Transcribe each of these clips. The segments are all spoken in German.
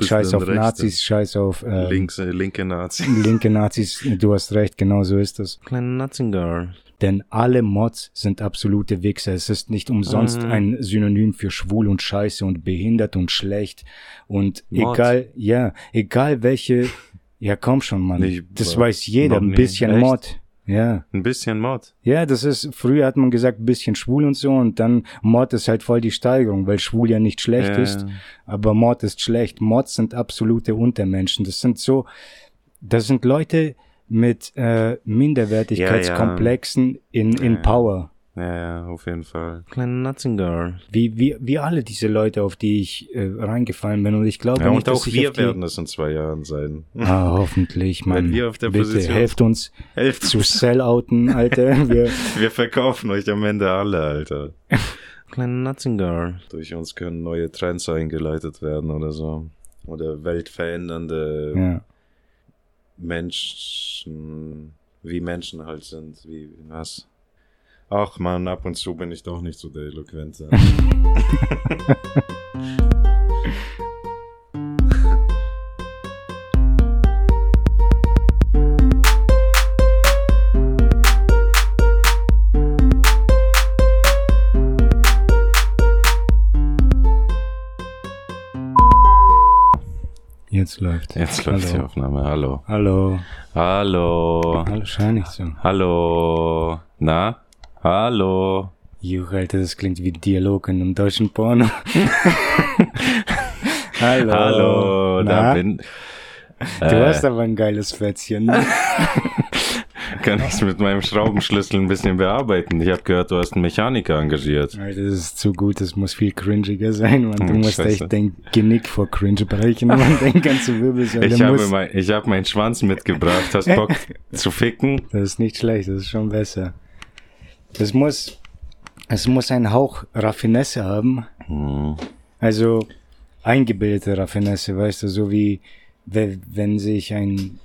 Scheiß auf? Nazis, scheiß auf ähm, Links, äh, linke Nazi. linke Nazis. Du hast recht, genau so ist das. Kleine Nazinger. Denn alle Mods sind absolute Wichser. Es ist nicht umsonst Mhm. ein Synonym für schwul und scheiße und behindert und schlecht. Und Mod. egal, ja, egal welche, ja komm schon, Mann. Ich das weiß jeder, ein bisschen? Mod. Ja. Ein bisschen Mod. Ja, das ist, früher hat man gesagt, ein bisschen schwul und so und dann Mod ist halt voll die Steigerung, weil schwul ja nicht schlecht Ja. ist, aber Mod ist schlecht. Mods sind absolute Untermenschen. Das sind so, das sind Leute mit äh, Minderwertigkeitskomplexen in, in Ja. Power. Ja, ja, auf jeden Fall. Kleine Nazinger. Wie, wie, wie alle diese Leute, auf die ich äh, reingefallen bin. Und ich glaube Ja, nicht, und auch wir die, werden es in zwei Jahren sein. Ah, hoffentlich, Mann. Wenn wir auf der Bitte Position- helft uns Helft zu sellouten, Alter. Wir, Wir verkaufen euch am Ende alle, Alter. Kleine Nazinger. Durch uns können neue Trends eingeleitet werden oder so. Oder weltverändernde ja. Menschen, wie Menschen halt sind, wie was. Ach man, ab und zu bin ich doch nicht so der Eloquente. Jetzt läuft. Jetzt läuft die Hallo. Aufnahme. Hallo. Hallo. Hallo. Hallo, schau nicht so. Hallo. Na? Hallo. Juch, Alter, das klingt wie Dialog in einem deutschen Porno. Hallo. Hallo. Da Na? bin. Du Äh, hast aber ein geiles Fetzchen. kann ich mit meinem Schraubenschlüssel ein bisschen bearbeiten. Ich habe gehört, du hast einen Mechaniker engagiert. Alter, das ist zu gut, das muss viel cringiger sein, man. Du Hm, musst scheiße. echt dein Genick vor Cringe brechen, man. Dein ganze Wirbelsäule Ich habe, mein, ich habe meinen Schwanz mitgebracht. Hast Bock zu ficken? Das ist nicht schlecht, das ist schon besser. Es muss... Es muss einen Hauch Raffinesse haben. Hm. Also eingebildete Raffinesse, weißt du, so wie we- wenn sich ein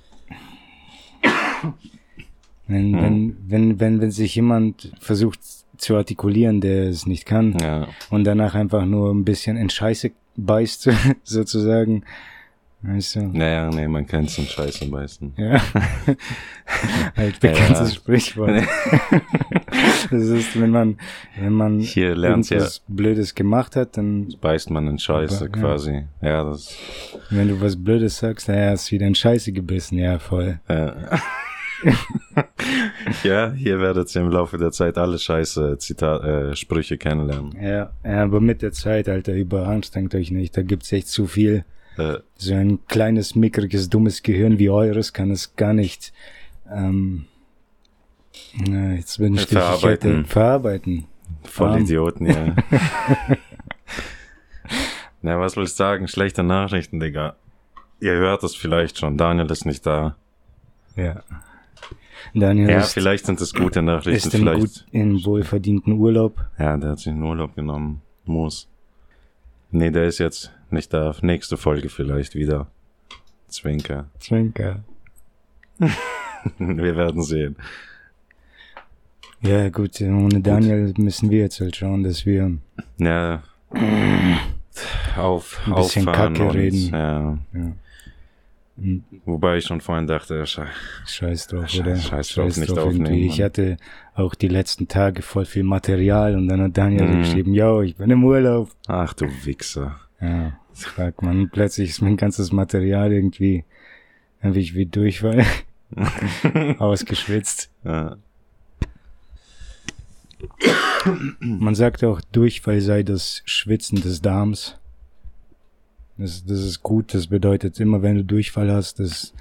wenn, Hm. wenn, wenn, wenn, wenn sich jemand versucht zu artikulieren, der es nicht kann Ja. und danach einfach nur ein bisschen in Scheiße beißt, sozusagen. Weißt du? Naja, nee, man kennt zum Scheiße beißen. Ja. halt bekanntes Ja. Sprichwort. das ist, wenn man, wenn man Hier lernt's ja. irgendwas Blödes gemacht hat, dann Beißt man in Scheiße Aber, ja. quasi. Ja, das. Wenn du was Blödes sagst, naja, hast wieder in Scheiße gebissen, ja, voll. Äh. ja, hier werdet ihr im Laufe der Zeit alle Scheiße Zitat, äh, Sprüche kennenlernen. Ja, ja, aber mit der Zeit, Alter, überanstrengt euch nicht, da gibt's echt zu viel. Äh, So ein kleines, mickriges, dummes Gehirn wie eures kann es gar nicht, ähm, na, jetzt bin ich durch, ich Verarbeiten. hätte, verarbeiten. voll Bam. Idioten, ja. Na, was will ich sagen? Schlechte Nachrichten, Digga. Ihr hört es vielleicht schon. Daniel ist nicht da. Ja. Daniel Ja, ist, vielleicht sind es gute Nachrichten. ist im, vielleicht. gut, in wohlverdienten Urlaub. Ja, der hat sich einen Urlaub genommen. Muss. Nee, der ist jetzt nicht da. Nächste Folge vielleicht wieder. Zwinker. Zwinker. Wir werden sehen. Ja, gut, ohne Daniel müssen wir jetzt halt schauen, dass wir, Ja. Auf, Ein bisschen Kacke und, reden. Ja. ja. Wobei ich schon vorhin dachte, sche- Scheiß drauf, Scheiß- oder? scheiß drauf, nicht aufnehmen, irgendwie. Ich Mann. hatte auch die letzten Tage voll viel Material und dann hat Daniel Mhm. geschrieben, yo, ich bin im Urlaub. ach du Wichser. Ja, fuck, man, plötzlich ist mein ganzes Material irgendwie, irgendwie wie Durchfall, ausgeschwitzt. Ja. Man sagt auch, Durchfall sei das Schwitzen des Darms. Das, das ist gut, das bedeutet immer, wenn du Durchfall hast, das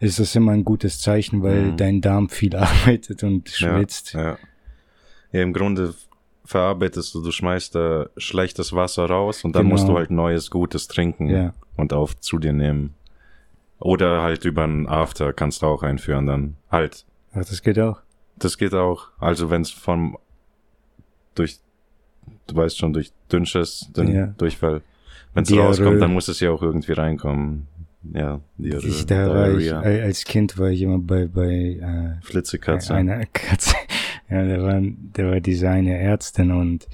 ist das immer ein gutes Zeichen, weil Mhm. dein Darm viel arbeitet und schwitzt. Ja, ja. ja, im Grunde verarbeitest du, du schmeißt da schlechtes Wasser raus und dann Genau. musst du halt neues, gutes trinken Ja. und auf zu dir nehmen. Oder halt über einen After kannst du auch einführen dann. Halt, Ach, das geht auch. das geht auch. Also wenn es vom durch, du weißt schon, durch Dünnschiss, den Ja. Durchfall, wenn es rauskommt, dann muss es ja auch irgendwie reinkommen. Ja, Diarrhoe, Ich, da war ich, äh, als Kind war ich immer bei, bei äh, Flitzekatze. einer Katze. Ja, der war, der war diese eine Ärztin und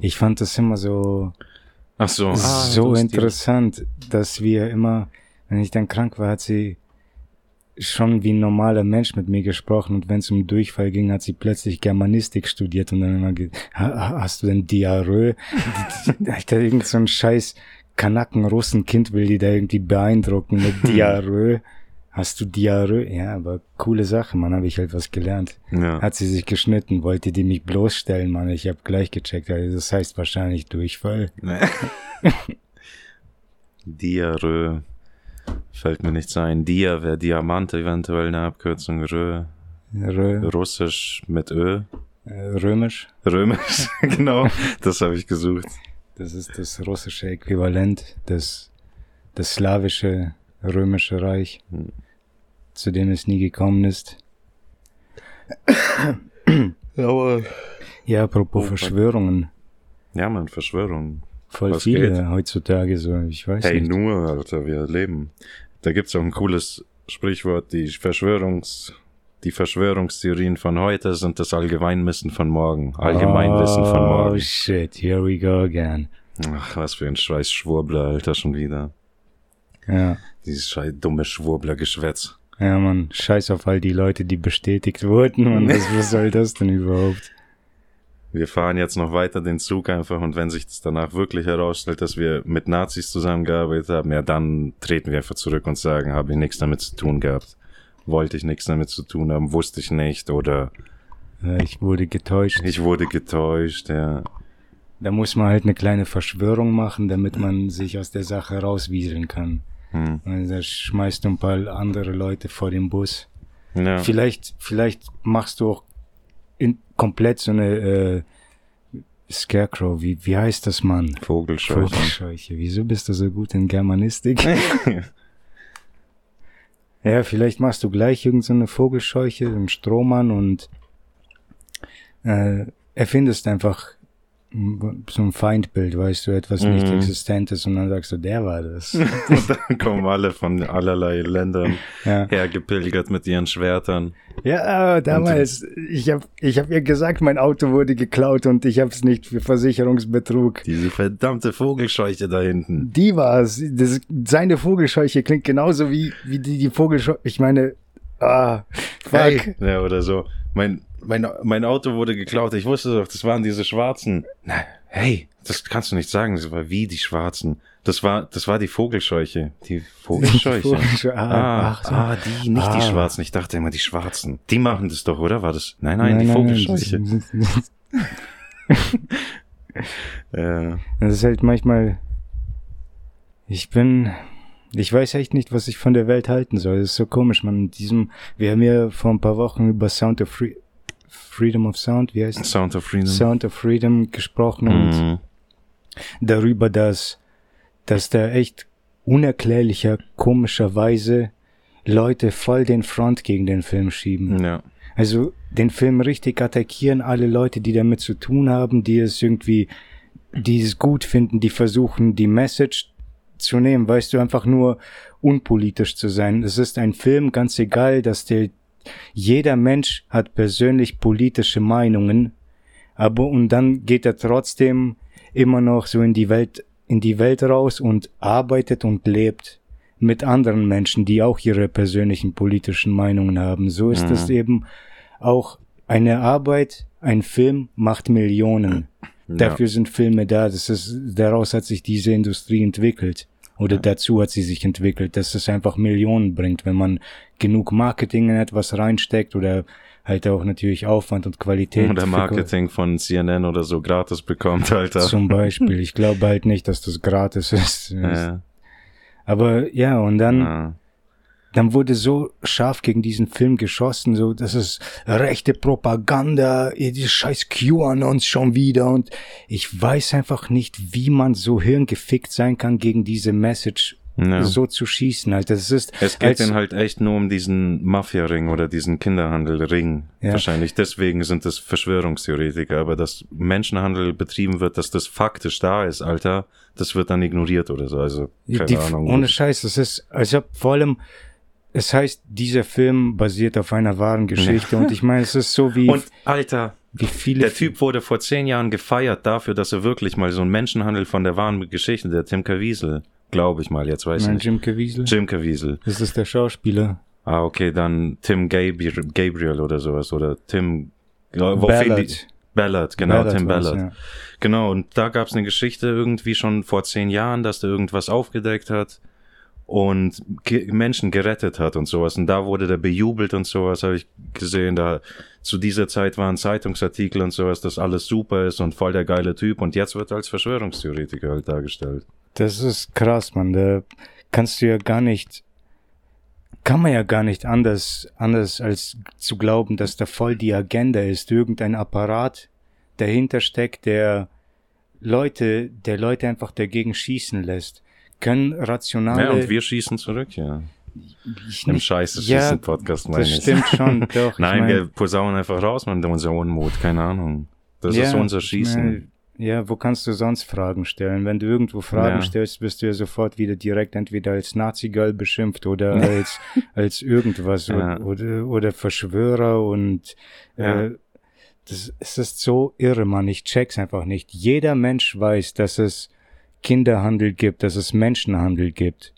ich fand das immer so, Ach so, ah, so interessant, dass wir immer, wenn ich dann krank war, hat sie schon wie ein normaler Mensch mit mir gesprochen und wenn es um Durchfall ging, hat sie plötzlich Germanistik studiert und dann immer ha, hast du denn Diarrhoe? Alter, irgend so ein scheiß Kanaken-Russen-Kind will die da irgendwie beeindrucken mit Diarrhoe. Hast du Diarrhoe? Ja, aber coole Sache, man, habe ich halt was gelernt. Ja. Hat sie sich geschnitten, wollte die mich bloßstellen, Mann. Ich habe gleich gecheckt, also das heißt wahrscheinlich Durchfall. Nee. Diarrhoe. Fällt mir nichts ein. Dia wäre Diamant eventuell eine Abkürzung. Rö. Rö. Russisch mit Ö. Äh, römisch. Römisch, genau. Das habe ich gesucht. Das ist das russische Äquivalent des, das slawische römische Reich, hm. zu dem es nie gekommen ist. Aber ja, apropos oh, Verschwörungen. Ja, man, Verschwörungen. Voll Was viele geht? heutzutage so, ich weiß hey, nicht. Hey, nur, Alter, wir leben. Da gibt's auch ein cooles Sprichwort, die Verschwörungs, die Verschwörungstheorien von heute sind das Allgemeinwissen von morgen. Allgemeinwissen oh, von morgen. Oh shit, here we go again. Ach, was für ein scheiß Schwurbler, Alter, schon wieder. Ja. Dieses scheiß dumme Schwurbler-Geschwätz. Ja, man, scheiß auf all die Leute, die bestätigt wurden, und was, was soll das denn überhaupt? Wir fahren jetzt noch weiter den Zug einfach und wenn sich das danach wirklich herausstellt, dass wir mit Nazis zusammengearbeitet haben, ja, dann treten wir einfach zurück und sagen, habe ich nichts damit zu tun gehabt. Wollte ich nichts damit zu tun haben, wusste ich nicht oder ich wurde getäuscht. Ich wurde getäuscht, ja. Da muss man halt eine kleine Verschwörung machen, damit man sich aus der Sache rauswieseln kann. Hm. Und da schmeißt du ein paar andere Leute vor den Bus. Ja. Vielleicht, vielleicht machst du auch in, komplett so eine äh, Scarecrow, wie, wie heißt das, Mann? Vogelscheuche. Vogelscheuche. Wieso bist du so gut in Germanistik? ja, vielleicht machst du gleich irgendeine so Vogelscheuche, einen Strohmann und äh, erfindest einfach so ein Feindbild, weißt du, etwas mhm. nicht existentes und dann sagst du, der war das. und dann kommen alle von allerlei Ländern ja. hergepilgert mit ihren Schwertern. Ja, damals, und, ich habe ich hab ihr gesagt, mein Auto wurde geklaut und ich habe es nicht für Versicherungsbetrug. Diese verdammte Vogelscheuche da hinten. Die war's. Das, seine Vogelscheuche klingt genauso wie, wie die, die Vogelscheuche. Ich meine, ah, fuck. Hey. Ja, oder so. Mein, mein, mein Auto wurde geklaut. Ich wusste doch, das waren diese Schwarzen. Na, hey, das kannst du nicht sagen. Das war wie die Schwarzen. Das war, das war die Vogelscheuche. Die Vogelscheuche. Vogelscheuche. Ah, ah, so. ah, die, nicht ah. die Schwarzen. Ich dachte immer die Schwarzen. Die machen das doch, oder? War das? Nein, nein, nein die Vogelscheuche. ja. Das ist halt manchmal. Ich bin. Ich weiß echt nicht, was ich von der Welt halten soll. Das ist so komisch, man. In diesem, wir haben ja vor ein paar Wochen über Sound of Free, Freedom of Sound, wie heißt Sound of Freedom. Sound of Freedom gesprochen und mhm. darüber, dass, dass da echt unerklärlicher, komischerweise Leute voll den Front gegen den Film schieben. Ja. Also den Film richtig attackieren, alle Leute, die damit zu tun haben, die es irgendwie, die es gut finden, die versuchen, die Message zu nehmen, weißt du, einfach nur unpolitisch zu sein. Es ist ein Film, ganz egal, dass der jeder Mensch hat persönlich politische Meinungen, aber und dann geht er trotzdem immer noch so in die Welt, in die Welt raus und arbeitet und lebt mit anderen Menschen, die auch ihre persönlichen politischen Meinungen haben. So ist es mhm. eben auch eine Arbeit, ein Film macht Millionen. Ja. Dafür sind Filme da. Das ist, daraus hat sich diese Industrie entwickelt. Oder ja. dazu hat sie sich entwickelt, dass es einfach Millionen bringt, wenn man genug Marketing in etwas reinsteckt oder halt auch natürlich Aufwand und Qualität. Oder Marketing von CNN oder so gratis bekommt, Alter. Zum Beispiel. Ich glaube halt nicht, dass das gratis ist. Ja. Aber ja, und dann dann wurde so scharf gegen diesen Film geschossen, so, das ist rechte Propaganda, die scheiß QAnons schon wieder und ich weiß einfach nicht, wie man so hirngefickt sein kann gegen diese Message ja. so zu schießen. Halt. Das ist, es geht dann halt echt nur um diesen Mafia-Ring oder diesen Kinderhandel-Ring. Ja. Wahrscheinlich deswegen sind das Verschwörungstheoretiker. Aber dass Menschenhandel betrieben wird, dass das faktisch da ist, Alter, das wird dann ignoriert oder so. Also, keine Die, Ahnung. Ohne Scheiß, das ist, also vor allem, es heißt, dieser Film basiert auf einer wahren Geschichte und ich meine, es ist so wie. Und Alter, wie viele. Der Typ wurde vor zehn Jahren gefeiert dafür, dass er wirklich mal so ein Menschenhandel von der wahren Geschichte, der Tim Caviezel, glaube ich mal, jetzt weiß ich Nein, nicht. Jim Caviezel. Jim Caviezel. Das ist der Schauspieler. Ah, okay, dann Tim Gabriel, Gabriel oder sowas oder Tim Ballard. Ballard, genau, Ballard Tim Ballard. ja. Genau, und da gab es eine Geschichte irgendwie schon vor zehn Jahren, dass der irgendwas aufgedeckt hat und ge Menschen gerettet hat und sowas. Und da wurde der bejubelt und sowas, habe ich gesehen. Da zu dieser Zeit waren Zeitungsartikel und sowas, dass alles super ist und voll der geile Typ. Und jetzt wird er als Verschwörungstheoretiker halt dargestellt. Das ist krass, man. Da kannst du ja gar nicht, kann man ja gar nicht anders, anders als zu glauben, dass da voll die Agenda ist, irgendein Apparat dahinter steckt, der Leute, der Leute einfach dagegen schießen lässt. Können rationale, Ja, und wir schießen zurück, ja. ich Im scheiße Ja, schießen Podcast meine das ich. stimmt schon, doch. Nein, mein- wir posaunen einfach raus, man, unser Unmut, keine Ahnung. Das Ja, ist unser Schießen. mein, Ja, wo kannst du sonst Fragen stellen? Wenn du irgendwo Fragen Ja. stellst, wirst du ja sofort wieder direkt entweder als Nazi-Girl beschimpft oder als, als irgendwas Ja. oder, oder Verschwörer und äh, das, es ist so irre, Mann. Ich check's einfach nicht. Jeder Mensch weiß, dass es Kinderhandel gibt, dass es Menschenhandel gibt.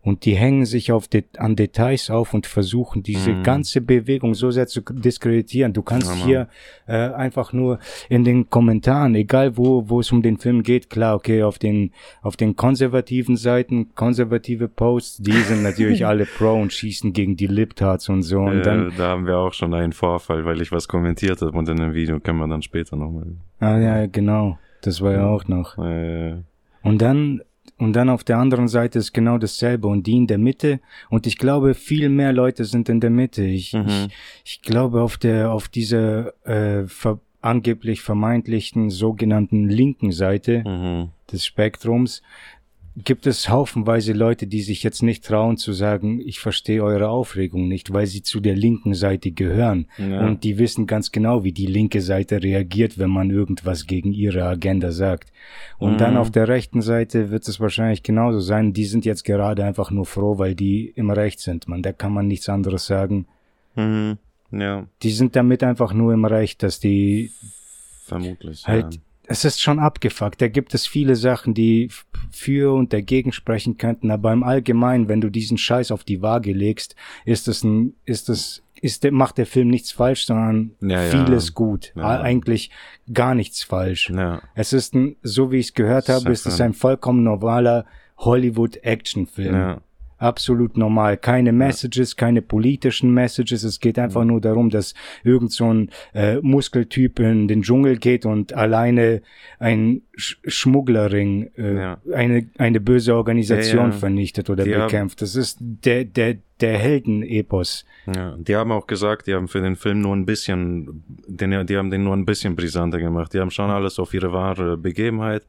Und die hängen sich auf Det an Details auf und versuchen, diese Mhm. ganze Bewegung so sehr zu diskreditieren. Du kannst Ja, hier äh, einfach nur in den Kommentaren, egal wo, wo es um den Film geht, klar, okay, auf den, auf den konservativen Seiten, konservative Posts, die sind natürlich alle pro und schießen gegen die Libtards und so. Und äh, dann, da haben wir auch schon einen Vorfall, weil ich was kommentiert habe und in dem Video können wir dann später nochmal. ah ja, genau, das war ja auch noch. Äh, Und dann, und dann auf der anderen Seite ist genau dasselbe und die in der Mitte. Und ich glaube, viel mehr Leute sind in der Mitte. Ich, Mhm. ich, ich glaube, auf der, auf dieser äh, ver angeblich vermeintlichen sogenannten linken Seite mhm. des Spektrums gibt es haufenweise Leute, die sich jetzt nicht trauen zu sagen, ich verstehe eure Aufregung nicht, weil sie zu der linken Seite gehören. Ja. Und die wissen ganz genau, wie die linke Seite reagiert, wenn man irgendwas gegen ihre Agenda sagt. Und Mhm. dann auf der rechten Seite wird es wahrscheinlich genauso sein. Die sind jetzt gerade einfach nur froh, weil die im Recht sind. Man, da kann man nichts anderes sagen. Mhm. Ja, Die sind damit einfach nur im Recht, dass die vermutlich. halt, ja. Es ist schon abgefuckt. Da gibt es viele Sachen, die für und dagegen sprechen könnten, aber im Allgemeinen, wenn du diesen Scheiß auf die Waage legst, ist es ein, ist es, ist der, macht der Film nichts falsch, sondern Ja, ja. vieles gut. Ja. Eigentlich gar nichts falsch. Ja, Es ist ein, so wie ich es gehört habe, ist es ein vollkommen normaler Hollywood-Action-Film. Absolut normal. Keine Messages, keine politischen Messages. Es geht einfach Mhm. nur darum, dass irgend so ein äh, Muskeltyp in den Dschungel geht und alleine ein Sch Schmugglerring, äh, Ja. eine, eine böse Organisation Ja, ja. vernichtet oder Die bekämpft. Das ist der, der, der Heldenepos. ja. Die haben auch gesagt, die haben für den Film nur ein bisschen, den, die haben den nur ein bisschen brisanter gemacht. Die haben schon alles auf ihre wahre Begebenheit,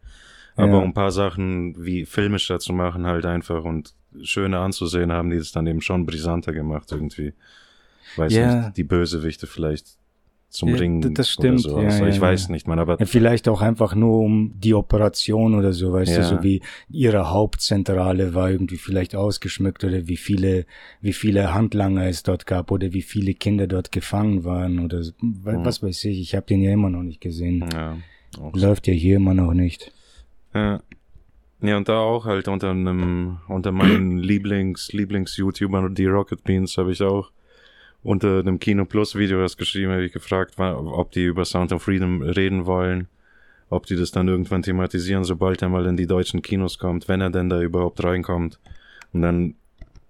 aber Ja. um ein paar Sachen wie filmischer zu machen halt einfach und schöner anzusehen, haben die es dann eben schon brisanter gemacht irgendwie. Weiß Ja. nicht, die Bösewichte vielleicht zum Ja, Ring d- das stimmt, oder sowas. ja, ich ja, weiß ja. nicht, man, aber vielleicht auch einfach nur um die Operation oder so, weißt du, so wie ihre Hauptzentrale war irgendwie vielleicht ausgeschmückt oder wie viele, wie viele Handlanger es dort gab oder wie viele Kinder dort gefangen waren oder so. Mhm. was weiß ich, ich habe den ja immer noch nicht gesehen. ja, so. Läuft ja hier immer noch nicht. Ja. Ja, und da auch halt unter einem, unter meinen Lieblings, Lieblings-YouTubern, die Rocket Beans, habe ich auch unter einem Kino Plus Video was geschrieben, habe ich gefragt, ob die über Sound of Freedom reden wollen, ob die das dann irgendwann thematisieren, sobald er mal in die deutschen Kinos kommt, wenn er denn da überhaupt reinkommt. Und dann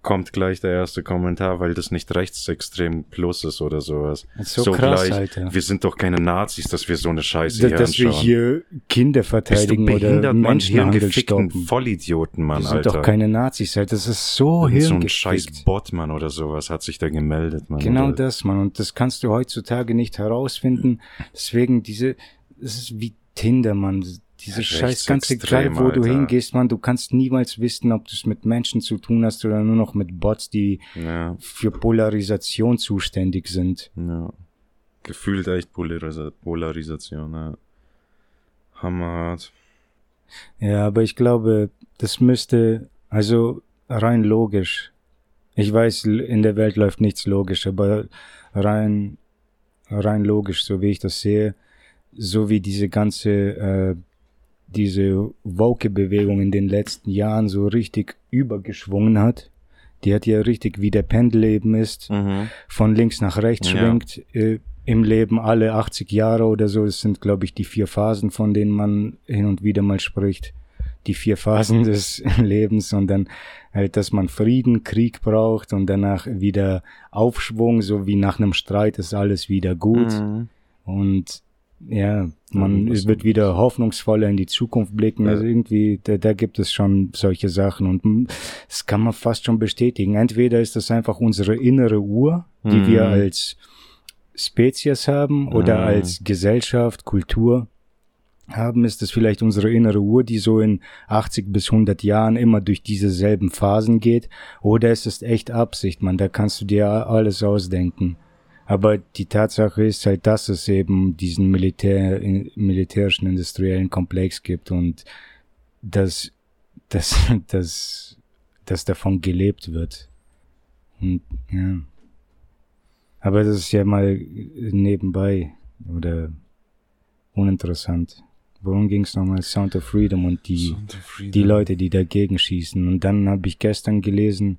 kommt gleich der erste Kommentar, weil das nicht rechtsextrem plus ist oder sowas. Ist so krass, Alter. Wir sind doch keine Nazis, dass wir so eine Scheiße hier dass wir anschauen. hier Kinder Bist du verteidigen oder behindert, Mann? Menschenhandel stoppen. Vollidioten, Mann, Wir sind Alter. doch keine Nazis, Alter. Das ist so Irgend so ein scheiß hirngefickt. Bot, Mann, oder sowas hat sich da gemeldet, Mann. Genau oder? das, Mann. Und das kannst du heutzutage nicht herausfinden. Deswegen diese, es ist wie Tinder, Mann. Diese scheiß ganz rechtsextrem, egal, wo du Alter. hingehst, Mann. Du kannst niemals wissen, ob du es mit Menschen zu tun hast oder nur noch mit Bots, die Ja, für Polarisation zuständig sind. ja. Gefühlt echt Polarisa Polarisation, ja. Hammerhart. Ja, aber ich glaube, das müsste, also rein logisch. Ich weiß, in der Welt läuft nichts logisch, aber rein, rein logisch, so wie ich das sehe, so wie diese ganze, äh, diese Woke-Bewegung in den letzten Jahren so richtig übergeschwungen hat. Die hat ja richtig, wie der Pendel eben ist, Mhm. von links nach rechts Ja. schwingt, äh, im Leben alle 80 Jahre oder so. Das sind, glaube ich, die vier Phasen, von denen man hin und wieder mal spricht. Die vier Phasen des Lebens und dann halt, dass man Frieden, Krieg braucht und danach wieder Aufschwung, so wie nach einem Streit ist alles wieder gut. Mhm. Und ja, man Ja, wird wieder hoffnungsvoller in die Zukunft blicken. Ja. Also irgendwie, da, da gibt es schon solche Sachen und das kann man fast schon bestätigen. Entweder ist das einfach unsere innere Uhr, die Mhm. wir als Spezies haben oder Mhm. als Gesellschaft, Kultur haben, ist es vielleicht unsere innere Uhr, die so in 80 bis 100 Jahren immer durch diese selben Phasen geht, oder es ist echt Absicht, man, da kannst du dir alles ausdenken. Aber die Tatsache ist halt, dass es eben diesen Militär, militärischen industriellen Komplex gibt und dass, dass, dass, dass davon gelebt wird. Und, ja. Aber das ist ja mal nebenbei oder uninteressant. Worum ging es nochmal? Sound of Freedom und die, die Leute, die dagegen schießen. Und dann habe ich gestern gelesen,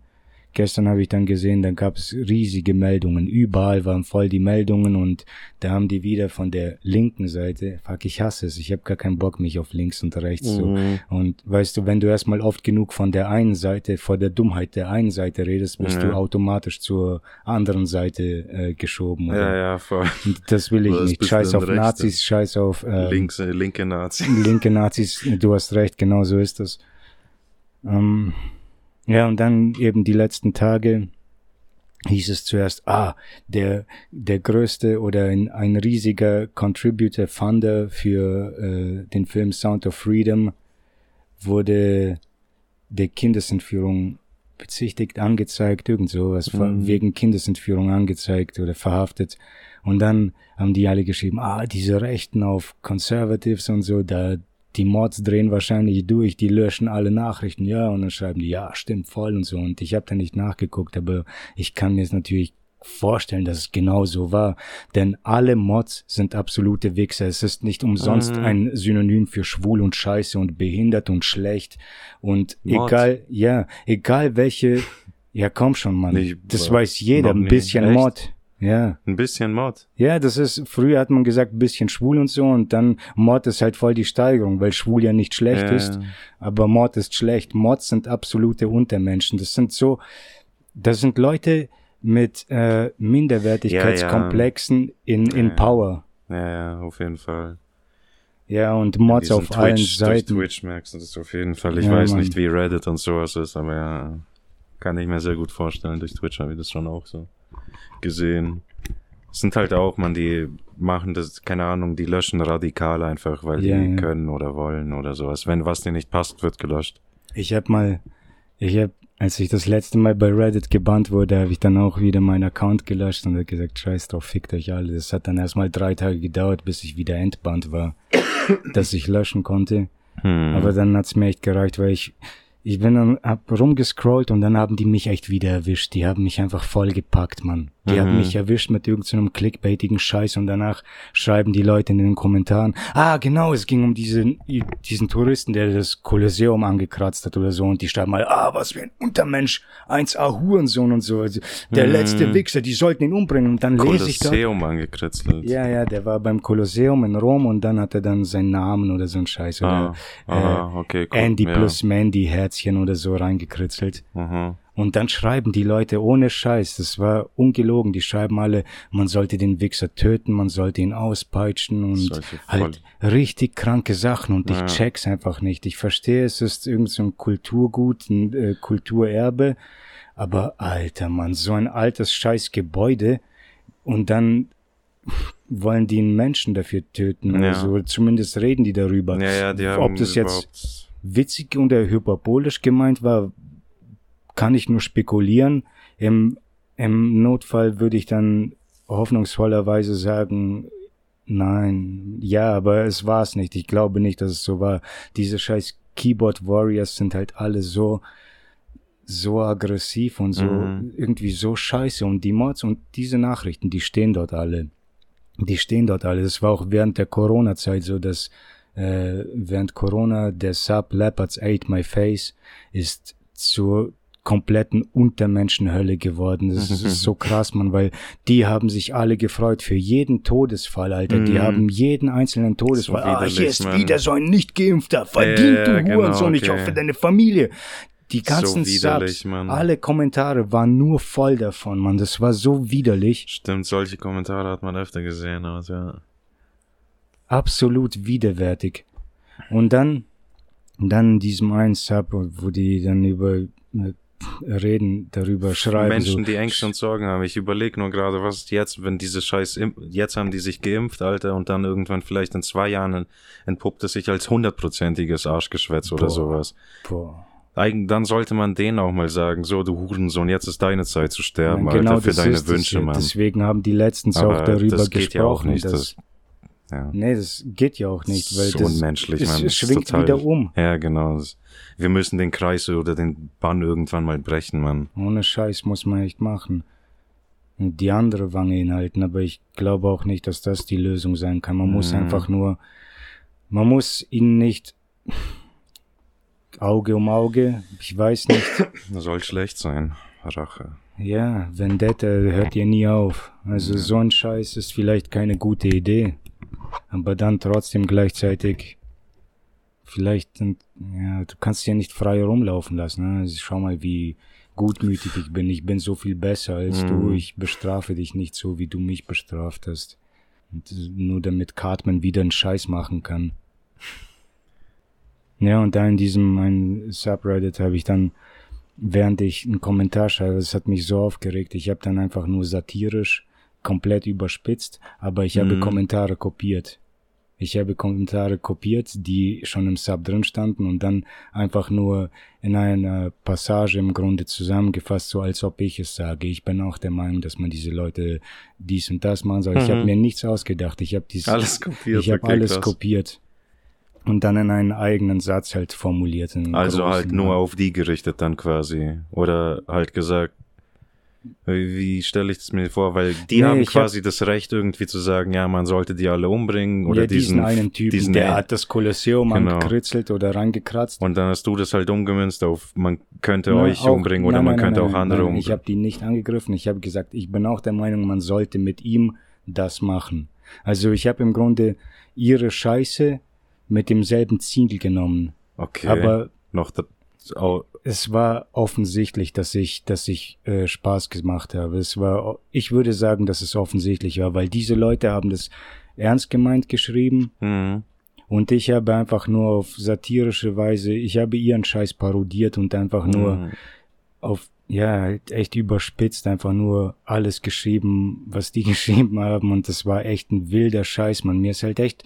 gestern habe ich dann gesehen, dann gab es riesige Meldungen. Überall waren voll die Meldungen und da haben die wieder von der linken Seite, fuck, ich hasse es, ich habe gar keinen Bock, mich auf links und rechts so. Mhm. Und weißt du, wenn du erstmal oft genug von der einen Seite, vor der Dummheit der einen Seite redest, bist Ja. du automatisch zur anderen Seite äh, geschoben. Oder? Ja, ja, voll. Das will ich nicht. Scheiß auf Rechte? Nazis, scheiß auf äh, Links, linke Nazi. linke Nazis. Du hast recht, genau so ist das. Ähm, ja, und dann eben die letzten Tage hieß es zuerst, ah, der, der größte oder ein, ein riesiger Contributor, Funder für äh, den Film Sound of Freedom wurde der Kindesentführung bezichtigt, angezeigt, irgend sowas, Mhm. wegen Kindesentführung angezeigt oder verhaftet. Und dann haben die alle geschrieben, ah, diese Rechten auf Conservatives und so, da, die Mods drehen wahrscheinlich durch, die löschen alle Nachrichten, ja, und dann schreiben die, ja, stimmt voll und so. Und ich habe da nicht nachgeguckt, aber ich kann mir jetzt natürlich vorstellen, dass es genau so war. Denn alle Mods sind absolute Wichser. Es ist nicht umsonst Mhm. ein Synonym für schwul und scheiße und behindert und schlecht. Und Mod. egal, ja, egal welche, ja komm schon, Mann. Ich das war weiß jeder, ein bisschen? Mod. Ja. Ein bisschen Mod. Ja, das ist, früher hat man gesagt, ein bisschen schwul und so, und dann Mod ist halt voll die Steigerung, weil schwul ja nicht schlecht Ja, ist, ja. aber Mod ist schlecht. Mods sind absolute Untermenschen. Das sind so, das sind Leute mit äh, Minderwertigkeitskomplexen in, in Ja. Power. Ja, ja, auf jeden Fall. Ja, und Mods auf allen Twitch, Seiten. Durch Twitch merkst du das auf jeden Fall. Ich Ja, weiß Mann. nicht, wie Reddit und sowas ist, aber ja, kann ich mir sehr gut vorstellen. Durch Twitch habe ich das schon auch so gesehen. Es sind halt auch, man, die machen das, keine Ahnung, die löschen radikal einfach, weil Ja, die ja. können oder wollen oder sowas. Wenn was dir nicht passt, wird gelöscht. Ich hab mal, ich hab, als ich das letzte Mal bei Reddit gebannt wurde, habe ich dann auch wieder meinen Account gelöscht und hab gesagt, scheiß drauf, fickt euch alle. Das hat dann erstmal drei Tage gedauert, bis ich wieder entbannt war, dass ich löschen konnte. Hm. Aber dann hat's mir echt gereicht, weil ich, ich bin dann, hab rumgescrollt und dann haben die mich echt wieder erwischt. Die haben mich einfach voll gepackt, Mann. Die haben Mhm. mich erwischt mit irgendeinem clickbaitigen Scheiß und danach schreiben die Leute in den Kommentaren, ah, genau, es ging um diesen, diesen Touristen, der das Kolosseum angekratzt hat oder so und die schreiben mal, ah, was für ein Untermensch, 1A Hurensohn und so. Also, der Mhm. letzte Wichser, die sollten ihn umbringen und dann lese ich da. Kolosseum angekritzelt. Ja, ja, der war beim Kolosseum in Rom und dann hat er dann seinen Namen oder so ein Scheiß Ah, oder ah, okay, cool. Andy ja. plus Mandy Herzchen oder so reingekritzelt. Aha. Und dann schreiben die Leute ohne Scheiß, das war ungelogen, die schreiben alle, man sollte den Wichser töten, man sollte ihn auspeitschen und halt richtig kranke Sachen und Ja. ich check's einfach nicht. Ich verstehe, es ist irgend so ein Kulturgut, ein äh, Kulturerbe, aber alter Mann, so ein altes scheiß Gebäude und dann wollen die einen Menschen dafür töten Ja. so, zumindest reden die darüber. Ja, ja, die Ob das jetzt witzig und hyperbolisch gemeint war, kann ich nur spekulieren. Im, im Notfall würde ich dann hoffnungsvollerweise sagen, nein, ja, aber es war es nicht. Ich glaube nicht, dass es so war. Diese scheiß Keyboard Warriors sind halt alle so, so aggressiv und so Mhm. irgendwie so scheiße und die Mods und diese Nachrichten, die stehen dort alle. die stehen dort alle. Das war auch während der Corona-Zeit so, dass äh, während Corona der Sub Leopards Ate My Face ist zur kompletten Untermenschenhölle geworden. Das ist so krass, man, weil die haben sich alle gefreut für jeden Todesfall, Alter. Die Mhm. haben jeden einzelnen Todesfall. So ah, hier ist Mann. wieder so ein Nicht-Geimpfter. Verdient, Ja, du genau, Hurensohn. Ich okay. hoffe, deine Familie. Die ganzen widerlich, Subs, Mann. alle Kommentare waren nur voll davon, man. Das war so widerlich. Stimmt, solche Kommentare hat man öfter gesehen, aber ja. absolut widerwärtig. Und dann, dann in diesem einen Sub, wo die dann über äh, reden, darüber schreiben. Menschen, so, die Ängste und Sorgen haben. Ich überlege nur gerade, was ist jetzt, wenn diese Scheiß, jetzt haben die sich geimpft, Alter, und dann irgendwann vielleicht in zwei Jahren entpuppt es sich als hundertprozentiges Arschgeschwätz oder Boah. sowas. Boah. Eigen, dann sollte man denen auch mal sagen, so, du Hurensohn, jetzt ist deine Zeit zu sterben, Ja, Alter, für deine Wünsche. Mann. Deswegen haben die letztens Aber auch darüber das geht gesprochen. ja auch nicht, dass, das- Ja. nee, das geht ja auch nicht, weil so das unmenschlich, es, Mann. es schwingt total- wieder um. Ja, genau. Wir müssen den Kreis oder den Bann irgendwann mal brechen, Mann. Ohne Scheiß muss man echt machen. Und die andere Wange hinhalten, aber ich glaube auch nicht, dass das die Lösung sein kann. Man muss Mhm. einfach nur, man muss ihnen nicht Auge um Auge, ich weiß nicht. Das soll schlecht sein. Rache. Ja, Vendetta hört ja nie auf. Also so ein Scheiß ist vielleicht keine gute Idee. Aber dann trotzdem gleichzeitig vielleicht, ja, du kannst ja nicht frei rumlaufen lassen. Ne? Also schau mal, wie gutmütig ich bin. Ich bin so viel besser als du. Mhm. Ich bestrafe dich nicht so, wie du mich bestraft hast. Und nur damit Cartman wieder einen Scheiß machen kann. Ja, und da in diesem ein Subreddit habe ich dann während ich einen Kommentar schreibe, das hat mich so aufgeregt. Ich habe dann einfach nur satirisch komplett überspitzt, aber ich habe Mhm. Kommentare kopiert. Ich habe Kommentare kopiert, die schon im Sub drin standen und dann einfach nur in einer Passage im Grunde zusammengefasst, so als ob ich es sage. Ich bin auch der Meinung, dass man diese Leute dies und das machen soll. Ich Mhm. habe mir nichts ausgedacht. Ich habe dies, Alles kopiert. ich habe alles krass. kopiert und dann in einen eigenen Satz halt formuliert. Also halt nur auf die gerichtet dann quasi. Oder halt gesagt, wie stelle ich das mir vor? Weil die Nee, haben ich hab- quasi das Recht irgendwie zu sagen, ja, man sollte die alle umbringen. Oder ja, diesen, diesen, einen Typen, diesen der hat das Kolosseum Genau. angekritzelt oder reingekratzt. Und dann hast du das halt umgemünzt auf, man könnte Na, euch auch- umbringen oder nein, man nein, könnte nein, auch andere umbringen. Ich habe die nicht angegriffen. Ich habe gesagt, ich bin auch der Meinung, man sollte mit ihm das machen. Also ich habe im Grunde ihre Scheiße mit demselben Ziel genommen. okay. Aber noch da, oh, es war offensichtlich, dass ich, dass ich äh, Spaß gemacht habe. Es war, ich würde sagen, dass es offensichtlich war, weil diese Leute haben das ernst gemeint geschrieben. mhm. Und ich habe einfach nur auf satirische Weise, ich habe ihren Scheiß parodiert und einfach nur Mhm. auf, ja, echt überspitzt, einfach nur alles geschrieben, was die geschrieben haben. Und das war echt ein wilder Scheiß, man. Mir ist halt echt,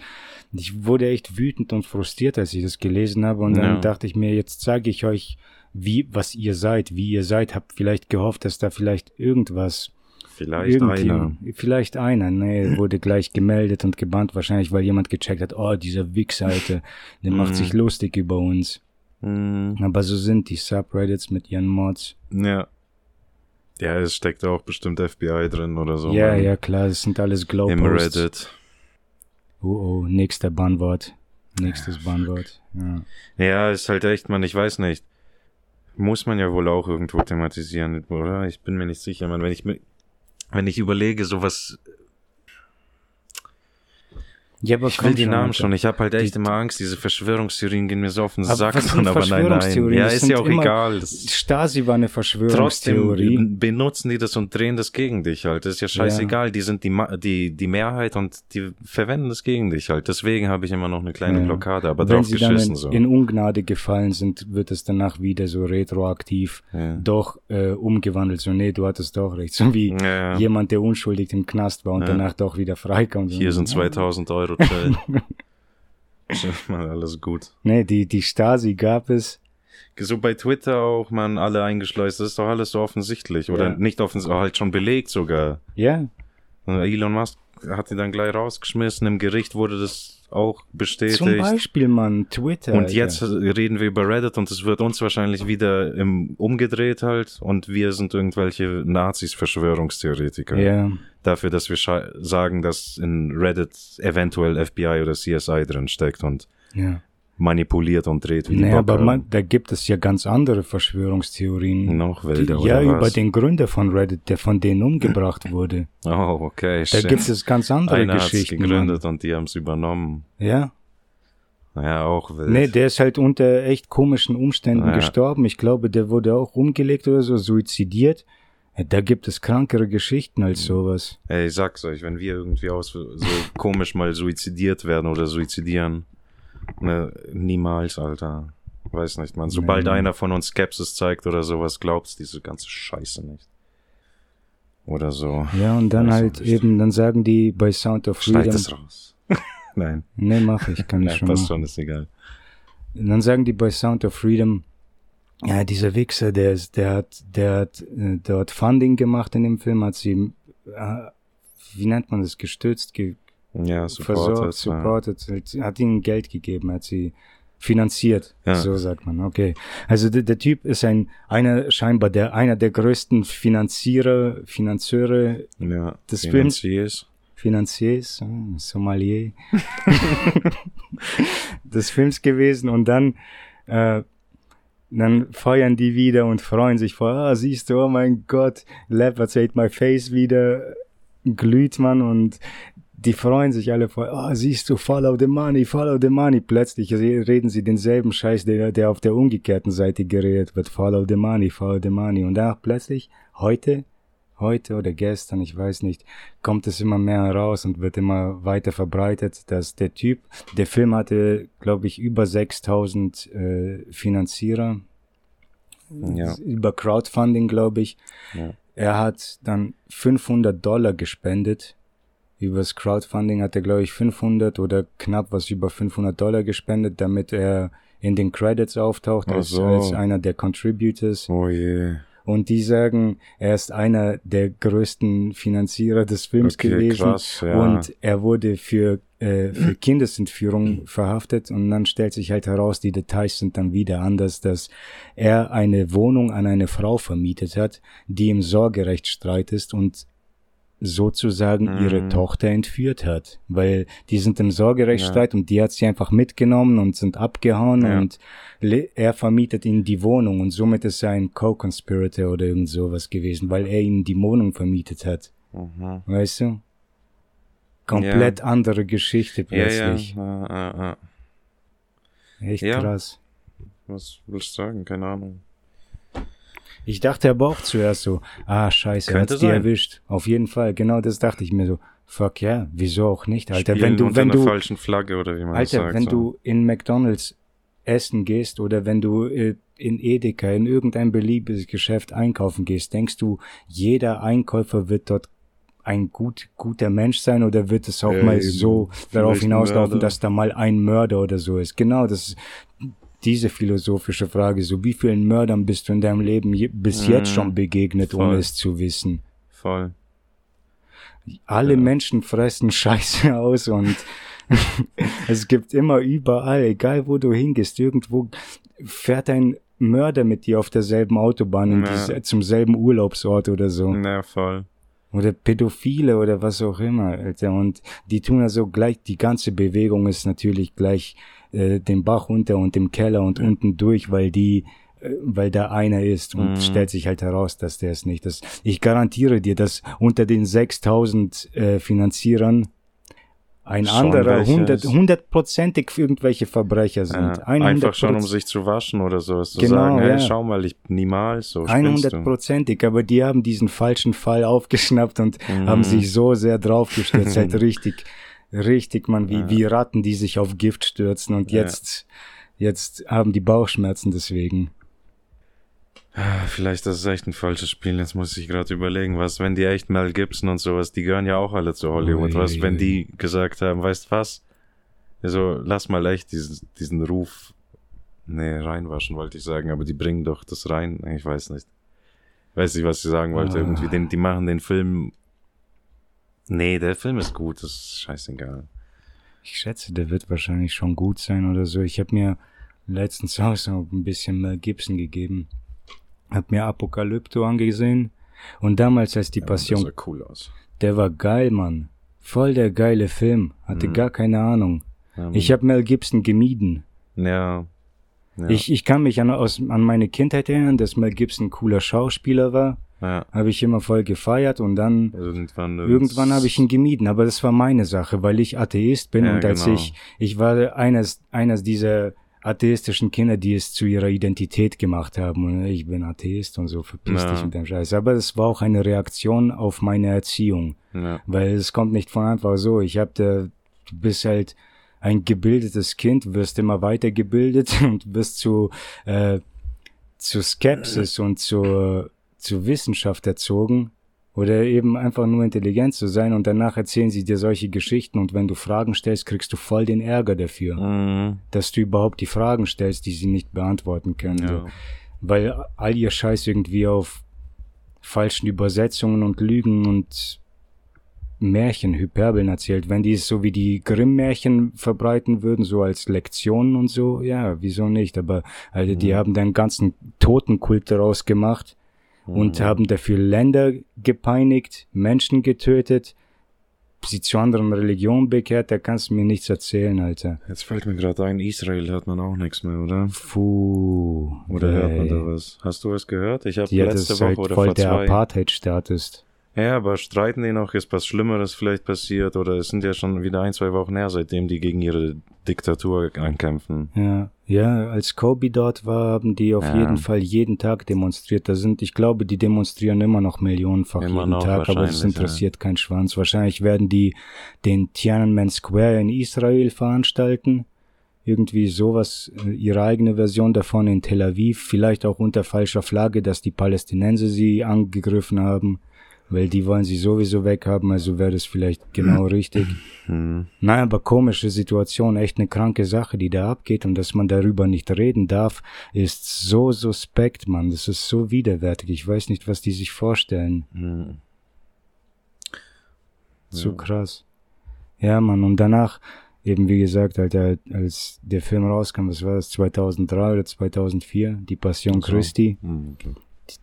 ich wurde echt wütend und frustriert, als ich das gelesen habe. Und dann Ja. dachte ich mir, jetzt zeige ich euch, wie, was ihr seid, wie ihr seid. Hab vielleicht gehofft, dass da vielleicht irgendwas Vielleicht einer. Vielleicht einer, nee, wurde gleich gemeldet und gebannt, wahrscheinlich, weil jemand gecheckt hat, oh, dieser Wichser, Alter, der macht Mhm. sich lustig über uns. Mhm. Aber so sind die Subreddits mit ihren Mods. Ja. Ja, es steckt auch bestimmt FBI drin oder so. ja, ja, klar, das sind alles Im Glow-Posts. Reddit. Oh, oh, nächster Bannwort. Nächstes Bannwort. Ja. Ja, ist halt echt, man, ich weiß nicht. Muss man ja wohl auch irgendwo thematisieren, oder? Ich bin mir nicht sicher, man, wenn ich mir, wenn ich überlege, sowas, ja, aber ich will die Namen schon, ich habe halt echt Die- immer Angst, diese Verschwörungstheorien gehen mir so auf den Aber Sack, was sind aber nein, nein. Ja, ist ja auch egal. Stasi war eine Verschwörungstheorie. trotzdem benutzen die das und drehen das gegen dich halt. Das ist ja scheißegal. Die sind die, die, die Mehrheit und die verwenden das gegen dich halt. Deswegen habe ich immer noch eine kleine Ja. Blockade, aber Wenn drauf sie dann geschissen in, so. in Ungnade gefallen sind, wird es danach wieder so retroaktiv ja. doch äh, umgewandelt. So, nee, du hattest doch recht. So wie Ja, ja. jemand, der unschuldig im Knast war und Ja. danach doch wieder freikommt. Hier sind 2000 Euro. Chill. Chill mal, alles gut. Nee, die, die Stasi gab es. So bei Twitter auch, man, alle eingeschleust. Das ist doch alles so offensichtlich. Oder Ja. nicht offensichtlich, halt schon belegt sogar. Ja, Elon Musk hat die dann gleich rausgeschmissen. Im Gericht wurde das auch bestätigt. Zum Beispiel, Mann, Twitter. Und jetzt reden wir über Reddit und es wird uns wahrscheinlich wieder im, umgedreht halt und wir sind irgendwelche Nazis, Verschwörungstheoretiker. Ja, Dafür, dass wir sagen, dass in Reddit eventuell FBI oder CSI drin steckt und ja. Manipuliert und dreht wie die Nee, Bock aber man, da gibt es ja ganz andere Verschwörungstheorien. Noch Die, wilder, ja, oder über was? den Gründer von Reddit, der von denen umgebracht wurde. Oh, okay, Da shit. gibt es ganz andere Einer Geschichten. gegründet und die haben es übernommen. Mann. Ja. Ja, auch wild. Nee, der ist halt unter echt komischen Umständen Ja. gestorben. Ich glaube, der wurde auch umgelegt oder so, suizidiert. Da gibt es krankere Geschichten als Mhm. sowas. Ey, ich sag's euch, wenn wir irgendwie aus so komisch mal suizidiert werden oder suizidieren, ne, niemals, Alter. Weiß nicht, man. Sobald Nee. einer von uns Skepsis zeigt oder sowas, glaubt's diese ganze Scheiße nicht. Oder so. Ja, und dann Weiß halt eben, dann sagen die bei Sound of Schneid Freedom. das raus. Nein, Nee, mach ich, kann ich Nein schon passt schon, ist egal. Und dann sagen die bei Sound of Freedom, ja, dieser Wichser, der ist, der hat, der hat äh, dort Funding gemacht in dem Film, hat sie, äh, wie nennt man das, gestützt, ge Ja, versorgt, supported. ja. hat ihnen Geld gegeben, hat sie finanziert, Ja. so sagt man, okay. Also der, der Typ ist ein, einer, scheinbar der, einer der größten Finanzierer, Finanzeure, Ja, des Financiers. Financiers, äh, Sommelier des Films gewesen und dann äh, dann feiern die wieder und freuen sich vor, ah, siehst du, oh mein Gott, Leopards ate my face wieder, glüht man und die freuen sich alle vor, ah, siehst du, follow the money, follow the money. Plötzlich reden sie denselben Scheiß, der, der auf der umgekehrten Seite geredet wird, follow the money, follow the money. Und dann plötzlich, heute, heute oder gestern, ich weiß nicht, kommt es immer mehr heraus und wird immer weiter verbreitet, dass der Typ, der Film hatte, glaube ich, über 6000 äh, Finanzierer, Ja. über Crowdfunding, glaube ich. Ja. Er hat dann 500 Dollar gespendet. Übers Crowdfunding hat er, glaube ich, 500 oder knapp was über 500 Dollar gespendet, damit er in den Credits auftaucht als, so. als einer der Contributors. Oh je. Und die sagen, er ist einer der größten Finanzierer des Films Okay, gewesen. krass, ja. Und er wurde für, äh, für Kindesentführung verhaftet. Und dann stellt sich halt heraus, die Details sind dann wieder anders, dass er eine Wohnung an eine Frau vermietet hat, die im Sorgerechtsstreit ist und sozusagen Mhm. ihre Tochter entführt hat, weil die sind im Sorgerechtsstreit und die hat sie einfach mitgenommen und sind abgehauen Ja. und er vermietet ihnen die Wohnung und somit ist er ein Co-Conspirator oder irgend sowas gewesen, weil er ihnen die Wohnung vermietet hat, Mhm. weißt du? Komplett andere Geschichte Ja, ja. plötzlich. ja, ja, ja. Echt Ja. krass. Was willst du sagen? Keine Ahnung. Ich dachte aber auch zuerst so, ah scheiße, er Könnte hat's die sein. erwischt. Auf jeden Fall, genau das dachte ich mir so. Fuck ja, wieso auch nicht, Alter? Spielen wenn du, unter wenn einer du, falschen Flagge oder wie man Alter, sagt. wenn so. du in McDonalds essen gehst oder wenn du äh, in Edeka in irgendein beliebiges Geschäft einkaufen gehst, denkst du, jeder Einkäufer wird dort ein gut, guter Mensch sein oder wird es auch Ja, mal so darauf hinauslaufen, Mörder. dass da mal ein Mörder oder so ist? Genau, das ist diese philosophische Frage. So, wie vielen Mördern bist du in deinem Leben je, bis Mhm. jetzt schon begegnet, ohne Voll. es zu wissen? Voll. Alle Ja. Menschen fressen Scheiße aus und es gibt immer überall, egal wo du hingehst, irgendwo fährt ein Mörder mit dir auf derselben Autobahn Ja. zum selben Urlaubsort oder so. Na, voll. Oder Pädophile oder was auch immer, Alter. Und die tun also gleich, die ganze Bewegung ist natürlich gleich äh, den Bach runter und im Keller und unten durch, weil die äh, weil da einer ist und Mhm. stellt sich halt heraus, dass der es nicht ist. Ich garantiere dir, dass unter den 6000 äh, Finanzierern ein Schon anderer welche 100 ist. hundertprozentig irgendwelche Verbrecher sind. Ja, 100 einfach schon, um sich zu waschen oder so. Zu Genau, sagen, hey, ja. schau mal, ich niemals so. spinnst du. Einhundertprozentig, aber die haben diesen falschen Fall aufgeschnappt und Mhm. haben sich so sehr draufgestürzt, halt richtig, richtig, man, wie, Ja. wie Ratten, die sich auf Gift stürzen und Ja. jetzt, jetzt haben die Bauchschmerzen deswegen. Ah, Vielleicht das ist echt ein falsches Spiel. Jetzt muss ich gerade überlegen, was, wenn die echt Mel Gibson und sowas, die gehören ja auch alle zu Hollywood. Ui. Was, wenn die gesagt haben, weißt was? Also, lass mal echt diesen, diesen Ruf, nee, reinwaschen wollte ich sagen, aber die bringen doch das rein. Ich weiß nicht. Weiß nicht, was ich sagen wollte. Ah. Irgendwie, den, die machen den Film Nee, der Film ist gut, das ist scheißegal. Ich schätze, der wird wahrscheinlich schon gut sein oder so. Ich habe mir letztens auch so ein bisschen Mel Gibson gegeben. Hab mir Apokalypto angesehen. Und damals, als die Ja, Passion, Das sah cool aus. der war geil, Mann. Voll der geile Film. Hatte Mhm. gar keine Ahnung. Ja, Ich habe Mel Gibson gemieden. ja. ja. Ich, ich kann mich an, aus, an meine Kindheit erinnern, dass Mel Gibson ein cooler Schauspieler war. Ja. Habe ich immer voll gefeiert und dann Irgendwann, irgendwann habe ich ihn gemieden. Aber das war meine Sache, weil ich Atheist bin Ja, und als genau. ich, ich war eines, eines dieser atheistischen Kinder, die es zu ihrer Identität gemacht haben. Und ich bin Atheist und so, verpiss Ja. dich mit dem Scheiß. Aber es war auch eine Reaktion auf meine Erziehung. Ja. Weil es kommt nicht von einfach so. Ich hab da, du bist halt ein gebildetes Kind, wirst immer weitergebildet und wirst zu, äh, zu Skepsis und zur, zu Wissenschaft erzogen. Oder eben einfach nur intelligent zu sein und danach erzählen sie dir solche Geschichten und wenn du Fragen stellst, kriegst du voll den Ärger dafür, Mhm. dass du überhaupt die Fragen stellst, die sie nicht beantworten können. Ja. So. Weil all ihr Scheiß irgendwie auf falschen Übersetzungen und Lügen und Märchen, Hyperbeln erzählt. Wenn die es so wie die Grimm-Märchen verbreiten würden, so als Lektionen und so, ja, wieso nicht? Aber also, die haben dann ganzen Totenkult daraus gemacht und haben dafür Länder gepeinigt, Menschen getötet, sie zu anderen Religionen bekehrt, da kannst du mir nichts erzählen, Alter. Jetzt fällt mir gerade ein, Israel hört man auch nichts mehr, oder? Puh. Oder hört man ey. da was? Hast du was gehört? Ich habe Ja, letzte das Woche halt oder voll vor der. Apartheid-Staat ist. Ja, aber streiten die noch? Ist was Schlimmeres vielleicht passiert? Oder es sind ja schon wieder ein, zwei Wochen her, seitdem die gegen ihre Diktatur ankämpfen. Ja, ja, als Kobe dort war, haben die auf Ja. jeden Fall jeden Tag demonstriert. Da sind, ich glaube, die demonstrieren immer noch millionenfach Immer jeden noch Tag, aber das wahrscheinlich, interessiert keinen Schwanz. Wahrscheinlich werden die den Tiananmen Square in Israel veranstalten. Irgendwie sowas, äh, ihre eigene Version davon in Tel Aviv, vielleicht auch unter falscher Flagge, dass die Palästinenser sie angegriffen haben, weil die wollen sie sowieso weghaben, also wäre das vielleicht genau richtig. Hm. Nein, aber komische Situation, echt eine kranke Sache, die da abgeht und dass man darüber nicht reden darf, ist so suspekt, Mann. Das ist so widerwärtig. Ich weiß nicht, was die sich vorstellen. Hm. So Ja. krass. Ja, Mann. Und danach, eben wie gesagt, Alter, als der Film rauskam, was war das, 2003 oder 2004, Die Passion Ach so. Christi, Hm, okay.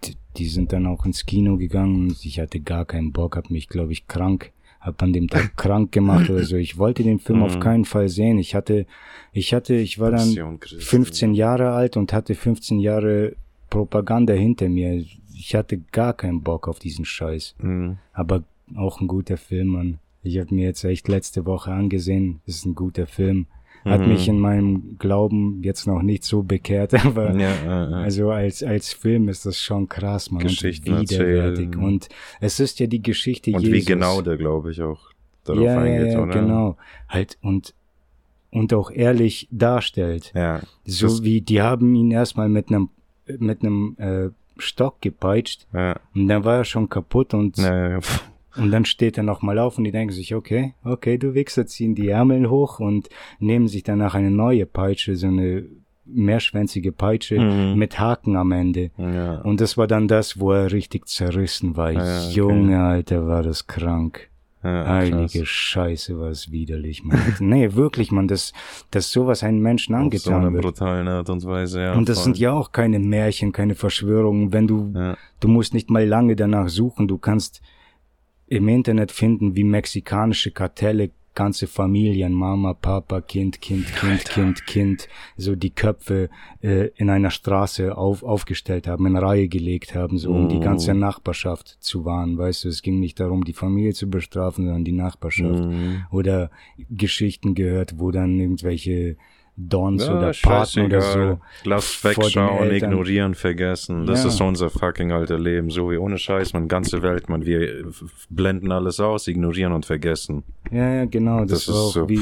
Die, die sind dann auch ins Kino gegangen und ich hatte gar keinen Bock, hab mich, glaube ich, krank, hab an dem Tag krank gemacht oder so. Ich wollte den Film auf Mhm. keinen Fall sehen. Ich hatte, ich hatte, ich war dann Passion Christi. 15 Jahre alt und hatte 15 Jahre Propaganda hinter mir. Ich hatte gar keinen Bock auf diesen Scheiß. Hm. Aber auch ein guter Film, Mann. Ich habe mir jetzt echt letzte Woche angesehen. Es ist ein guter Film. Hat Mhm. mich in meinem Glauben jetzt noch nicht so bekehrt, aber Ja, äh, äh. also als, als Film ist das schon krass, man. Geschichten und widerwärtig. erzählen. Und es ist ja die Geschichte Und Jesus. wie genau der, glaube ich, auch darauf ja, eingeht, ja, ja, oder? genau. Halt und, und auch ehrlich darstellt. Ja. So wie, die haben ihn erstmal mit einem, mit einem, äh, Stock gepeitscht Ja. und dann war er schon kaputt und, Ja, ja. Und dann steht er nochmal auf und die denken sich, okay, okay, du Wichser, ziehen die Ärmel hoch und nehmen sich danach eine neue Peitsche, so eine mehrschwänzige Peitsche Mhm. mit Haken am Ende. ja. Und das war dann das, wo er richtig zerrissen war. Ja, okay. Junge, Alter, war das krank. ja, Heilige krass. Scheiße, war es widerlich, man. nee, wirklich, man, dass, dass sowas einem Menschen Auf so angetan eine wird. brutale Art und Weise, ja. Und das voll. sind ja auch keine Märchen, keine Verschwörungen. Wenn du, Ja. du musst nicht mal lange danach suchen. Du kannst im Internet finden, wie mexikanische Kartelle ganze Familien, Mama, Papa, Kind, Kind, Kind, Kind, Kind, so die Köpfe äh, in einer Straße auf, aufgestellt haben, in Reihe gelegt haben, so um die ganze Mhm. Nachbarschaft zu wahren. Weißt du, es ging nicht darum, die Familie zu bestrafen, sondern die Nachbarschaft. Mhm. Oder Geschichten gehört, wo dann irgendwelche Dons Ja, oder Paten oder so Lass wegschauen, ignorieren, vergessen. Das Ja. ist unser fucking alter Leben. So wie ohne Scheiß, man, ganze Welt, man, wir blenden alles aus, ignorieren und vergessen. Ja, ja, genau. Das, Das ist auch so. wie.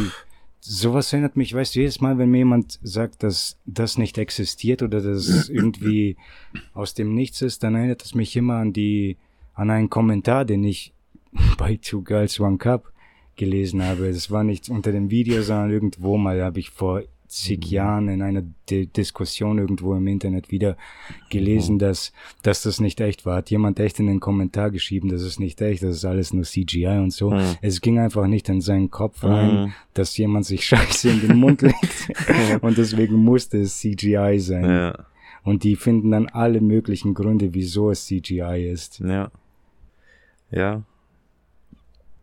Sowas erinnert mich, weißt du, jedes Mal, wenn mir jemand sagt, dass das nicht existiert oder dass es irgendwie aus dem Nichts ist, dann erinnert es mich immer an die, an einen Kommentar, den ich bei Two Girls One Cup gelesen habe. Das war nicht unter dem Video, sondern irgendwo mal habe ich vor zig mhm. Jahren in einer D Diskussion irgendwo im Internet wieder gelesen, mhm. dass, dass das nicht echt war. Hat jemand echt in den Kommentar geschrieben, das ist nicht echt, das ist alles nur CGI und so. Mhm. Es ging einfach nicht in seinen Kopf rein, mhm. dass jemand sich Scheiße in den Mund legt. und deswegen musste es CGI sein. Ja. Und die finden dann alle möglichen Gründe, wieso es CGI ist. Ja. Ja.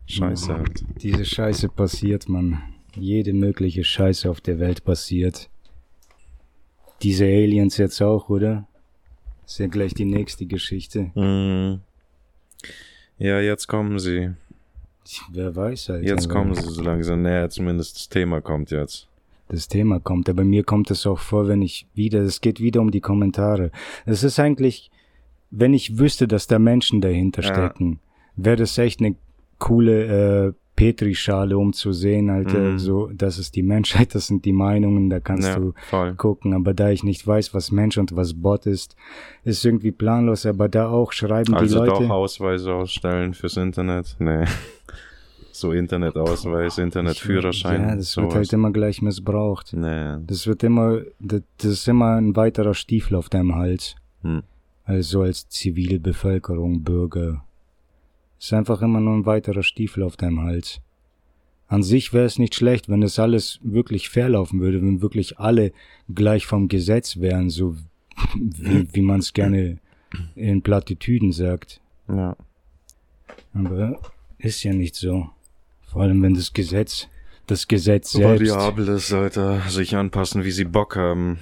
Scheiße halt. Diese Scheiße passiert, man jede mögliche Scheiße auf der Welt passiert. Diese Aliens jetzt auch, oder? ist ja gleich die nächste Geschichte. Mhm. Ja, jetzt kommen sie. Wer weiß halt. Jetzt kommen sie so langsam näher, zumindest das Thema kommt jetzt. Das Thema kommt, aber mir kommt es auch vor, wenn ich wieder, es geht wieder um die Kommentare. Es ist eigentlich, wenn ich wüsste, dass da Menschen dahinter stecken, ja. wäre das echt eine coole äh, Petrischale, um zu sehen, Alter, mm. so, das ist die Menschheit, das sind die Meinungen, da kannst ja, du voll. gucken. Aber da ich nicht weiß, was Mensch und was Bot ist, ist irgendwie planlos, aber da auch schreiben also die Leute. Also doch Ausweise ausstellen fürs Internet? Nee. so Internetausweis, Internetführerschein. Ja, das sowas. wird halt immer gleich missbraucht. Nee. Das wird immer, das, ist immer ein weiterer Stiefel auf deinem Hals. Hm. Also als Zivilbevölkerung, Bürger, ist einfach immer nur ein weiterer Stiefel auf deinem Hals. An sich wäre es nicht schlecht, wenn das alles wirklich fair laufen würde, wenn wirklich alle gleich vom Gesetz wären, so wie, wie man es gerne in Plattitüden sagt. Ja. Aber ist ja nicht so. Vor allem, wenn das Gesetz, das Gesetz selbst... Variable sollte sich anpassen, wie sie Bock haben.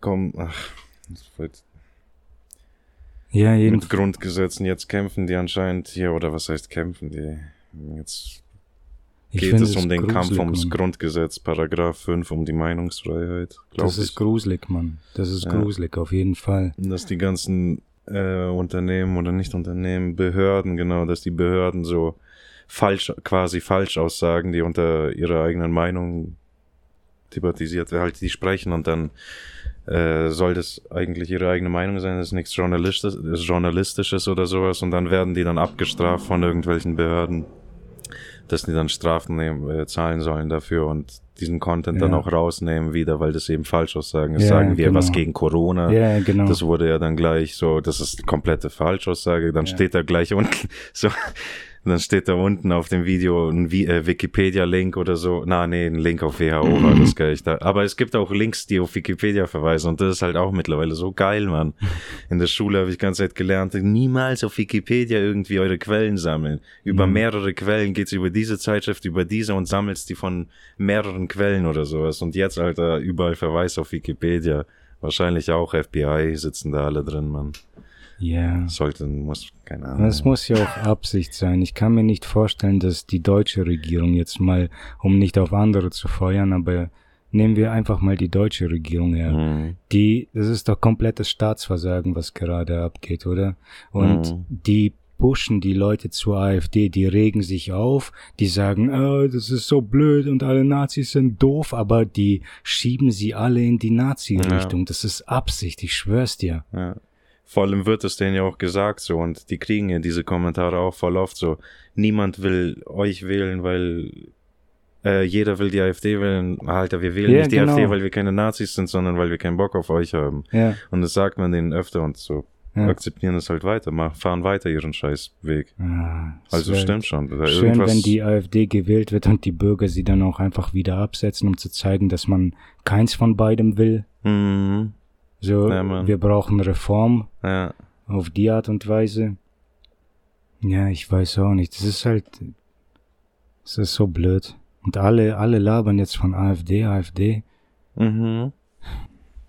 Komm, ach, das wird ja, jeden mit Grundgesetzen. Jetzt kämpfen die anscheinend hier, oder was heißt kämpfen die? Jetzt geht es um den Kampf ums Mann. Grundgesetz, Paragraph 5, um die Meinungsfreiheit. Das ist ich. gruselig, Mann. Das ist ja. gruselig, auf jeden Fall. Dass die ganzen äh, Unternehmen oder nicht Unternehmen, Behörden, genau, dass die Behörden so falsch, quasi Falschaussagen, die unter ihrer eigenen Meinung thematisiert, halt die sprechen und dann äh, soll das eigentlich ihre eigene Meinung sein, das ist nichts Journalistisches, Journalistisches oder sowas und dann werden die dann abgestraft von irgendwelchen Behörden, dass die dann Strafen nehmen, äh, zahlen sollen dafür und diesen Content ja. dann auch rausnehmen wieder, weil das eben Falschaussagen ist. Ja, Sagen wir genau. was gegen Corona. Ja, genau. Das wurde ja dann gleich so, das ist komplette Falschaussage. Dann ja. steht da gleich unten so, und dann steht da unten auf dem Video ein äh, Wikipedia-Link oder so. Na, nee, ein Link auf WHO war das gleich da. Aber es gibt auch Links, die auf Wikipedia verweisen. Und das ist halt auch mittlerweile so geil, Mann. In der Schule habe ich ganze Zeit gelernt, niemals auf Wikipedia irgendwie eure Quellen sammeln. Über mhm. mehrere Quellen geht's über diese Zeitschrift, über diese und sammelst die von mehreren Quellen oder sowas. Und jetzt, Alter, überall Verweis auf Wikipedia. Wahrscheinlich auch FBI sitzen da alle drin, Mann. Ja. Sollte, muss, keine Ahnung. Das muss ja auch Absicht sein. Ich kann mir nicht vorstellen, dass die deutsche Regierung jetzt mal, um nicht auf andere zu feuern, aber nehmen wir einfach mal die deutsche Regierung her. Mhm. Die, das ist doch komplettes Staatsversagen, was gerade abgeht, oder? Und mhm. die pushen die Leute zur AfD, die regen sich auf, die sagen, oh, das ist so blöd und alle Nazis sind doof, aber die schieben sie alle in die Nazi-Richtung. Ja. Das ist Absicht, ich schwör's dir. Ja. Vor allem wird es denen ja auch gesagt so und die kriegen ja diese Kommentare auch voll oft so. Niemand will euch wählen, weil äh, jeder will die AfD wählen. Alter, wir wählen ja, nicht die genau. AfD, weil wir keine Nazis sind, sondern weil wir keinen Bock auf euch haben. Ja. Und das sagt man denen öfter und so. Ja. akzeptieren es halt weiter, machen, fahren weiter ihren Scheißweg. Ja, also stimmt schon. Schön, wenn die AfD gewählt wird und die Bürger sie dann auch einfach wieder absetzen, um zu zeigen, dass man keins von beidem will. Mhm. So, ja, wir brauchen Reform. Ja. Auf die Art und Weise. Ja, ich weiß auch nicht. Das ist halt, das ist so blöd. Und alle, alle labern jetzt von AfD, AfD. Mhm.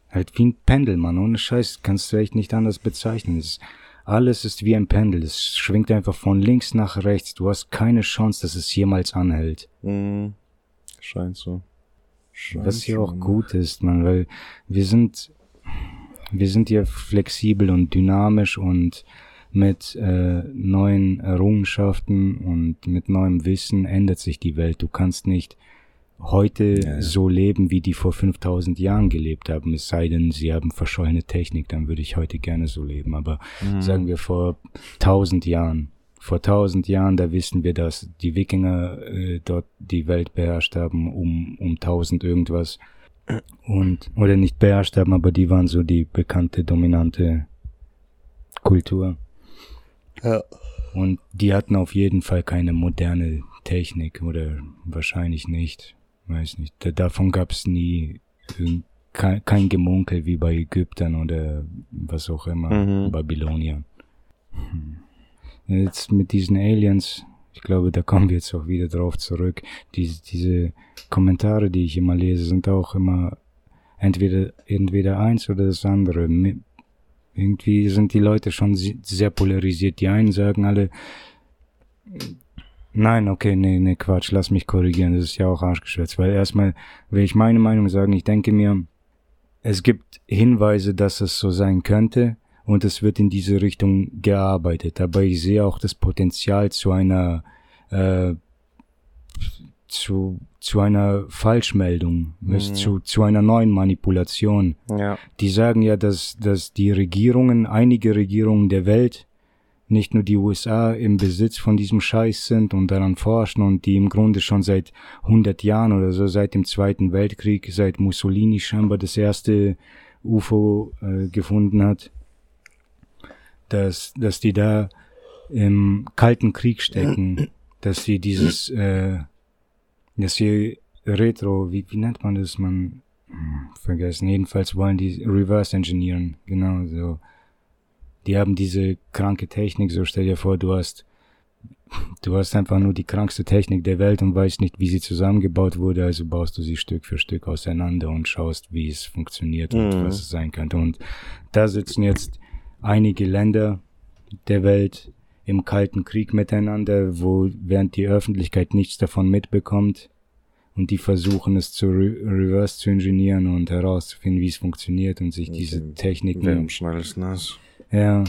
Halt wie ein Pendel, Mann. Ohne Scheiß kannst du echt nicht anders bezeichnen. Es, alles ist wie ein Pendel. Es schwingt einfach von links nach rechts. Du hast keine Chance, dass es jemals anhält. Mhm. Scheint so. Scheint Was hier auch gut ist, man, weil wir sind, wir sind hier flexibel und dynamisch und mit äh, neuen Errungenschaften und mit neuem Wissen ändert sich die Welt. Du kannst nicht heute ja, ja. so leben, wie die vor 5000 Jahren gelebt haben, es sei denn, sie haben verschollene Technik, dann würde ich heute gerne so leben. Aber mhm. sagen wir vor 1000 Jahren, vor 1000 Jahren, da wissen wir, dass die Wikinger äh, dort die Welt beherrscht haben, um, um 1000 irgendwas Und, oder nicht beherrscht haben, aber die waren so die bekannte, dominante Kultur. Ja. Und die hatten auf jeden Fall keine moderne Technik oder wahrscheinlich nicht. Weiß nicht. Davon gab es nie kein, kein Gemunkel wie bei Ägyptern oder was auch immer, mhm. Babyloniern. Hm. Jetzt mit diesen Aliens, ich glaube, da kommen wir jetzt auch wieder drauf zurück. Diese, diese Kommentare, die ich immer lese, sind auch immer entweder, entweder eins oder das andere. Irgendwie sind die Leute schon sehr polarisiert. Die einen sagen alle, nein, okay, nee, nee, Quatsch, lass mich korrigieren, das ist ja auch arschgeschwätzt, weil erstmal will ich meine Meinung sagen, ich denke mir, es gibt Hinweise, dass es so sein könnte und es wird in diese Richtung gearbeitet, aber ich sehe auch das Potenzial zu einer äh, zu, zu einer Falschmeldung, mhm. zu, zu einer neuen Manipulation. Ja. Die sagen ja, dass, dass die Regierungen, einige Regierungen der Welt, nicht nur die USA im Besitz von diesem Scheiß sind und daran forschen und die im Grunde schon seit 100 Jahren oder so, seit dem Zweiten Weltkrieg, seit Mussolini scheinbar das erste UFO äh, gefunden hat, dass, dass die da im Kalten Krieg stecken, dass sie dieses äh, dass sie Retro, wie, wie nennt man das? Man hm, vergessen. Jedenfalls wollen die Reverse Engineeren. Genau so. Die haben diese kranke Technik. So stell dir vor, du hast du hast einfach nur die krankste Technik der Welt und weißt nicht, wie sie zusammengebaut wurde, also baust du sie Stück für Stück auseinander und schaust, wie es funktioniert und mhm. was es sein könnte. Und da sitzen jetzt einige Länder der Welt im Kalten Krieg miteinander, wo während die Öffentlichkeit nichts davon mitbekommt und die versuchen es zu re reverse zu ingenieren und herauszufinden, wie es funktioniert und sich okay. diese Techniken. Wer am schnellsten ist. Ja.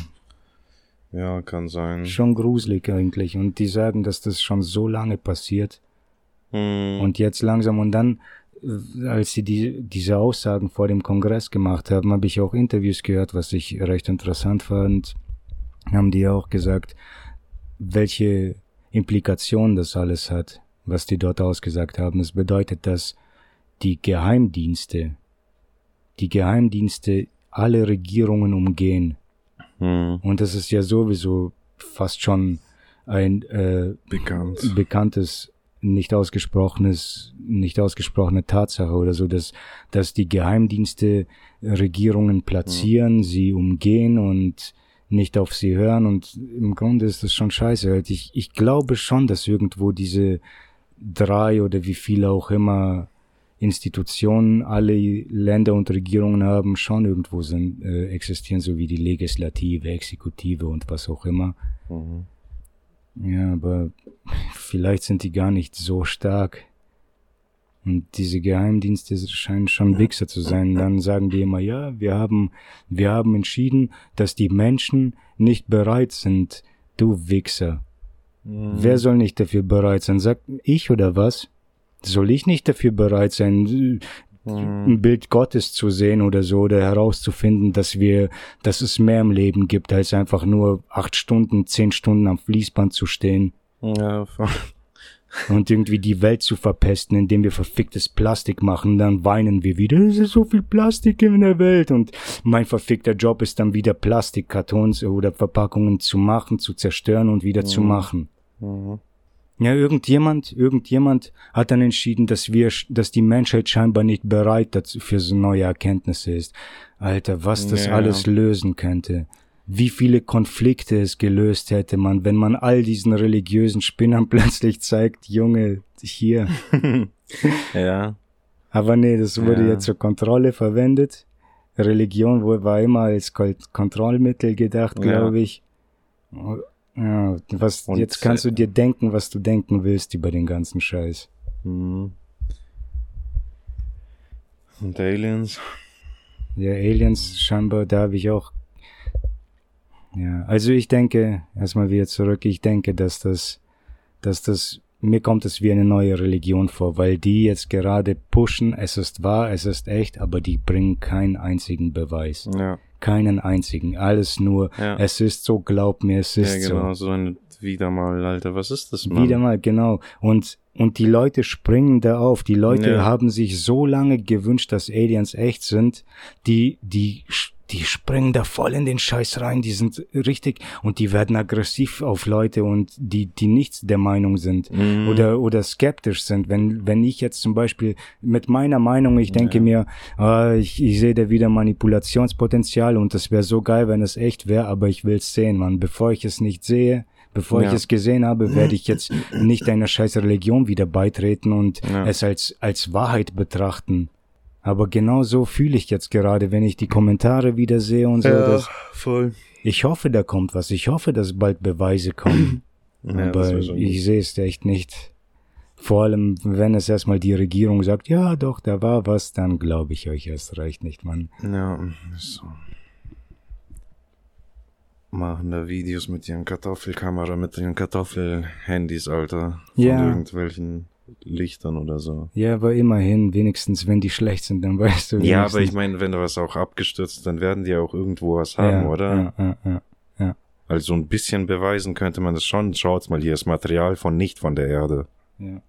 Ja, kann sein. Schon gruselig eigentlich. Und die sagen, dass das schon so lange passiert. Hm. Und jetzt langsam und dann, als sie die, diese Aussagen vor dem Kongress gemacht haben, habe ich auch Interviews gehört, was ich recht interessant fand haben die auch gesagt, welche Implikationen das alles hat, was die dort ausgesagt haben. Es bedeutet, dass die Geheimdienste, die Geheimdienste alle Regierungen umgehen. Hm. Und das ist ja sowieso fast schon ein äh, Bekannt. bekanntes, nicht ausgesprochenes, nicht ausgesprochene Tatsache oder so, dass, dass die Geheimdienste Regierungen platzieren, hm. sie umgehen und nicht auf sie hören und im Grunde ist das schon scheiße. Halt. Ich, ich glaube schon, dass irgendwo diese drei oder wie viele auch immer Institutionen alle Länder und Regierungen haben, schon irgendwo sind, äh, existieren, so wie die Legislative, Exekutive und was auch immer. Mhm. Ja, aber vielleicht sind die gar nicht so stark. Und diese Geheimdienste scheinen schon Wichser zu sein. Dann sagen die immer, ja, wir haben, wir haben entschieden, dass die Menschen nicht bereit sind. Du Wichser. Mhm. Wer soll nicht dafür bereit sein? Sagt ich oder was? Soll ich nicht dafür bereit sein. Ein Bild Gottes zu sehen oder so oder herauszufinden, dass wir, dass es mehr im Leben gibt, als einfach nur acht Stunden, zehn Stunden am Fließband zu stehen? Ja, voll und irgendwie die Welt zu verpesten, indem wir verficktes Plastik machen, dann weinen wir wieder, es ist so viel Plastik in der Welt und mein verfickter Job ist dann wieder Plastikkartons oder Verpackungen zu machen, zu zerstören und wieder mhm. zu machen. Mhm. Ja, irgendjemand, irgendjemand hat dann entschieden, dass wir, dass die Menschheit scheinbar nicht bereit dazu für so neue Erkenntnisse ist. Alter, was das ja. alles lösen könnte wie viele Konflikte es gelöst hätte man, wenn man all diesen religiösen Spinnern plötzlich zeigt, Junge, hier. ja. Aber nee, das wurde ja. jetzt zur Kontrolle verwendet. Religion war immer als Kontrollmittel gedacht, glaube ja. ich. Ja, was, Und, jetzt kannst du dir denken, was du denken willst über den ganzen Scheiß. Mhm. Und Aliens? Ja, Aliens scheinbar, da habe ich auch ja, also ich denke, erstmal wieder zurück, ich denke, dass das, dass das, mir kommt es wie eine neue Religion vor, weil die jetzt gerade pushen, es ist wahr, es ist echt, aber die bringen keinen einzigen Beweis. Ja. Keinen einzigen. Alles nur, ja. es ist so, glaub mir, es ist so. Ja, genau, so. so ein wieder mal, Alter, was ist das, Mann? Wieder mal, genau. Und und die Leute springen da auf. Die Leute Ja. haben sich so lange gewünscht, dass Aliens echt sind. Die, die, die springen da voll in den Scheiß rein. Die sind richtig und die werden aggressiv auf Leute und die, die nichts der Meinung sind Mhm. oder, oder skeptisch sind. Wenn, wenn ich jetzt zum Beispiel mit meiner Meinung, ich denke Ja. mir, ah, ich, ich sehe da wieder Manipulationspotenzial und das wäre so geil, wenn es echt wäre, aber ich will es sehen, Mann. Bevor ich es nicht sehe, bevor ich Ja. es gesehen habe, werde ich jetzt nicht einer scheiß Religion wieder beitreten und Ja. es als, als Wahrheit betrachten. Aber genau so fühle ich jetzt gerade, wenn ich die Kommentare wieder sehe und so. dass, voll. ich hoffe, da kommt was. Ich hoffe, dass bald Beweise kommen. Ja, das aber ich sehe es echt nicht. Vor allem, wenn es erstmal die Regierung sagt, ja, doch, da war was, dann glaube ich euch erst recht nicht, Mann. Ja, so. Machen da Videos mit ihren Kartoffelkamera, mit ihren Kartoffelhandys, Alter. Von Ja. irgendwelchen Lichtern oder so. Ja, aber immerhin, wenigstens, wenn die schlecht sind, dann weißt du. Ja, aber ich wenigstens- meine, wenn du was auch abgestürzt, dann werden die auch irgendwo was haben, ja, oder? Ja, ja, ja. Also ein bisschen beweisen könnte man das schon. Schaut mal, hier ist Material von nicht von der Erde. ja.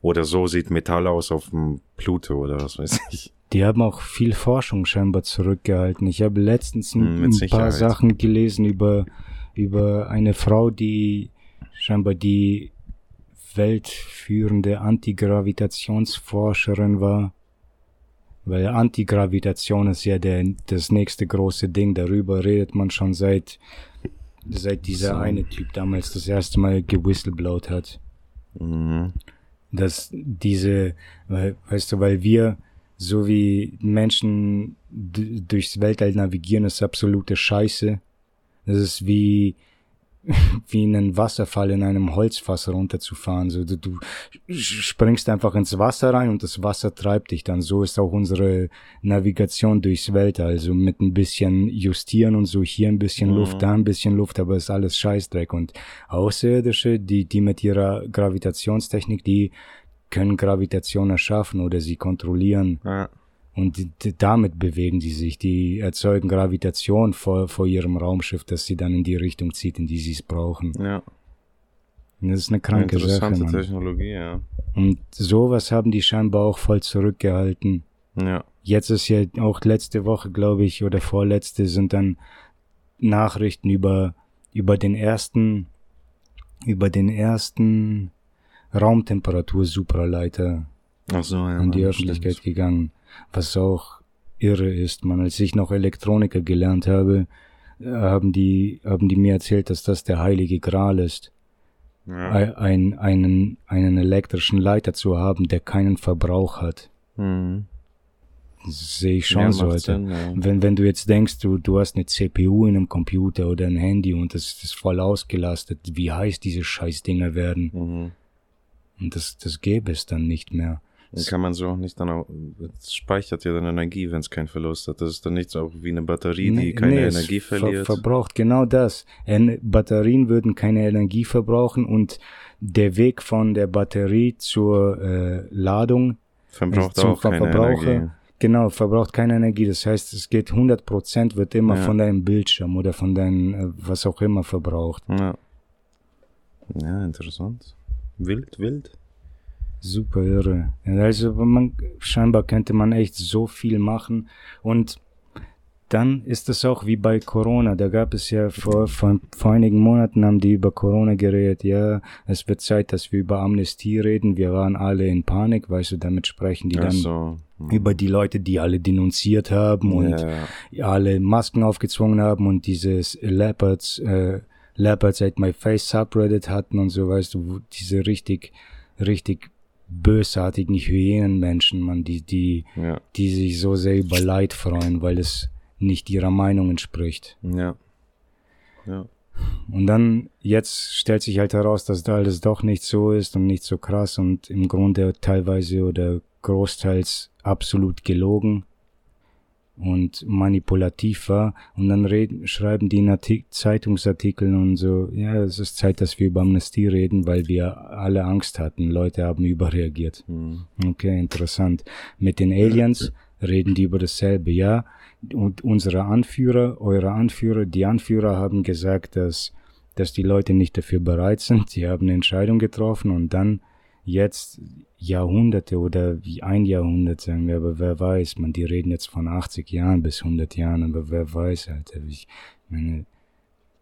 Oder so sieht Metall aus auf dem Pluto oder was weiß ich. Die haben auch viel Forschung scheinbar zurückgehalten. Ich habe letztens ein, Hm, ein paar. Sachen gelesen über, über eine Frau, die scheinbar die weltführende Antigravitationsforscherin war. Weil Antigravitation ist ja der, das nächste große Ding. Darüber redet man schon seit, seit dieser So. eine Typ damals das erste Mal gewhistleblowt hat Mhm. dass diese, weil, weißt du, weil wir, so wie Menschen durchs Weltall navigieren, ist absolute Scheiße. Das ist wie, wie in einen Wasserfall in einem Holzfass runterzufahren. So, du, du springst einfach ins Wasser rein und das Wasser treibt dich dann. So ist auch unsere Navigation durchs Weltall. Also mit ein bisschen Justieren und so hier ein bisschen Mhm. Luft, da ein bisschen Luft, aber ist alles Scheißdreck. Und Außerirdische, die, die mit ihrer Gravitationstechnik, die können Gravitation erschaffen oder sie kontrollieren. Ja. Und damit bewegen sie sich. Die erzeugen Gravitation vor, vor ihrem Raumschiff, das sie dann in die Richtung zieht, in die sie es brauchen. ja. Und das ist eine kranke Sache. Interessante Mann. Technologie, ja. Und sowas haben die scheinbar auch voll zurückgehalten. Ja. Jetzt ist ja auch letzte Woche, glaube ich, oder vorletzte sind dann Nachrichten über, über den ersten, über den ersten Raumtemperatur-Supraleiter so, ja. an die Öffentlichkeit stimmt. gegangen, was auch irre ist, man. Als ich noch Elektroniker gelernt habe, haben die, haben die mir erzählt, dass das der heilige Gral ist, Ja. ein, ein, einen, einen elektrischen Leiter zu haben, der keinen Verbrauch hat. Mhm. Sehe ich schon ja, so. Sinn, ja. Wenn, wenn du jetzt denkst, du, du hast eine CPU in einem Computer oder ein Handy und das ist voll ausgelastet, wie heiß diese Scheißdinger werden. Mhm. Und das, das gäbe es dann nicht mehr. Dann kann man so auch nicht dann auch, es speichert ja dann Energie, wenn es keinen Verlust hat. Das ist dann nicht so wie eine Batterie, die Nee, keine nee, Energie ver verliert. verbraucht genau das. En Batterien würden keine Energie verbrauchen und der Weg von der Batterie zur äh, Ladung Verbraucht zum auch keine Verbraucher, Energie. Genau, verbraucht keine Energie. Das heißt, es geht 100% wird immer Ja. von deinem Bildschirm oder von deinem, äh, was auch immer verbraucht. Ja. Ja, interessant. Wild, wild. Super irre. Also man, scheinbar könnte man echt so viel machen und dann ist es auch wie bei Corona. Da gab es ja vor, vor, vor einigen Monaten haben die über Corona geredet. Ja, es wird Zeit, dass wir über Amnestie reden. Wir waren alle in Panik, weißt du, damit sprechen die dann so. über die Leute, die alle denunziert haben und ja. alle Masken aufgezwungen haben und dieses Leopards, äh, Leopards at my face Subreddit hatten und so, weißt du, diese richtig, richtig bösartigen Hyänenmenschen, man, die, die, Ja. die sich so sehr über Leid freuen, weil es nicht ihrer Meinung entspricht. Ja. Ja. Und dann, jetzt stellt sich halt heraus, dass da alles doch nicht so ist und nicht so krass und im Grunde teilweise oder großteils absolut gelogen und manipulativ war. Und dann reden, schreiben die in Artik Zeitungsartikeln und so, ja, es ist Zeit, dass wir über Amnestie reden, weil wir alle Angst hatten. Leute haben überreagiert. Hm. Okay, interessant. Mit den Aliens reden die über dasselbe, ja. Und unsere Anführer, eure Anführer, die Anführer haben gesagt, dass, dass die Leute nicht dafür bereit sind. Sie haben eine Entscheidung getroffen und dann jetzt Jahrhunderte oder wie ein Jahrhundert, sagen wir, aber wer weiß, man, die reden jetzt von 80 Jahren bis 100 Jahren, aber wer weiß, Alter, ich meine,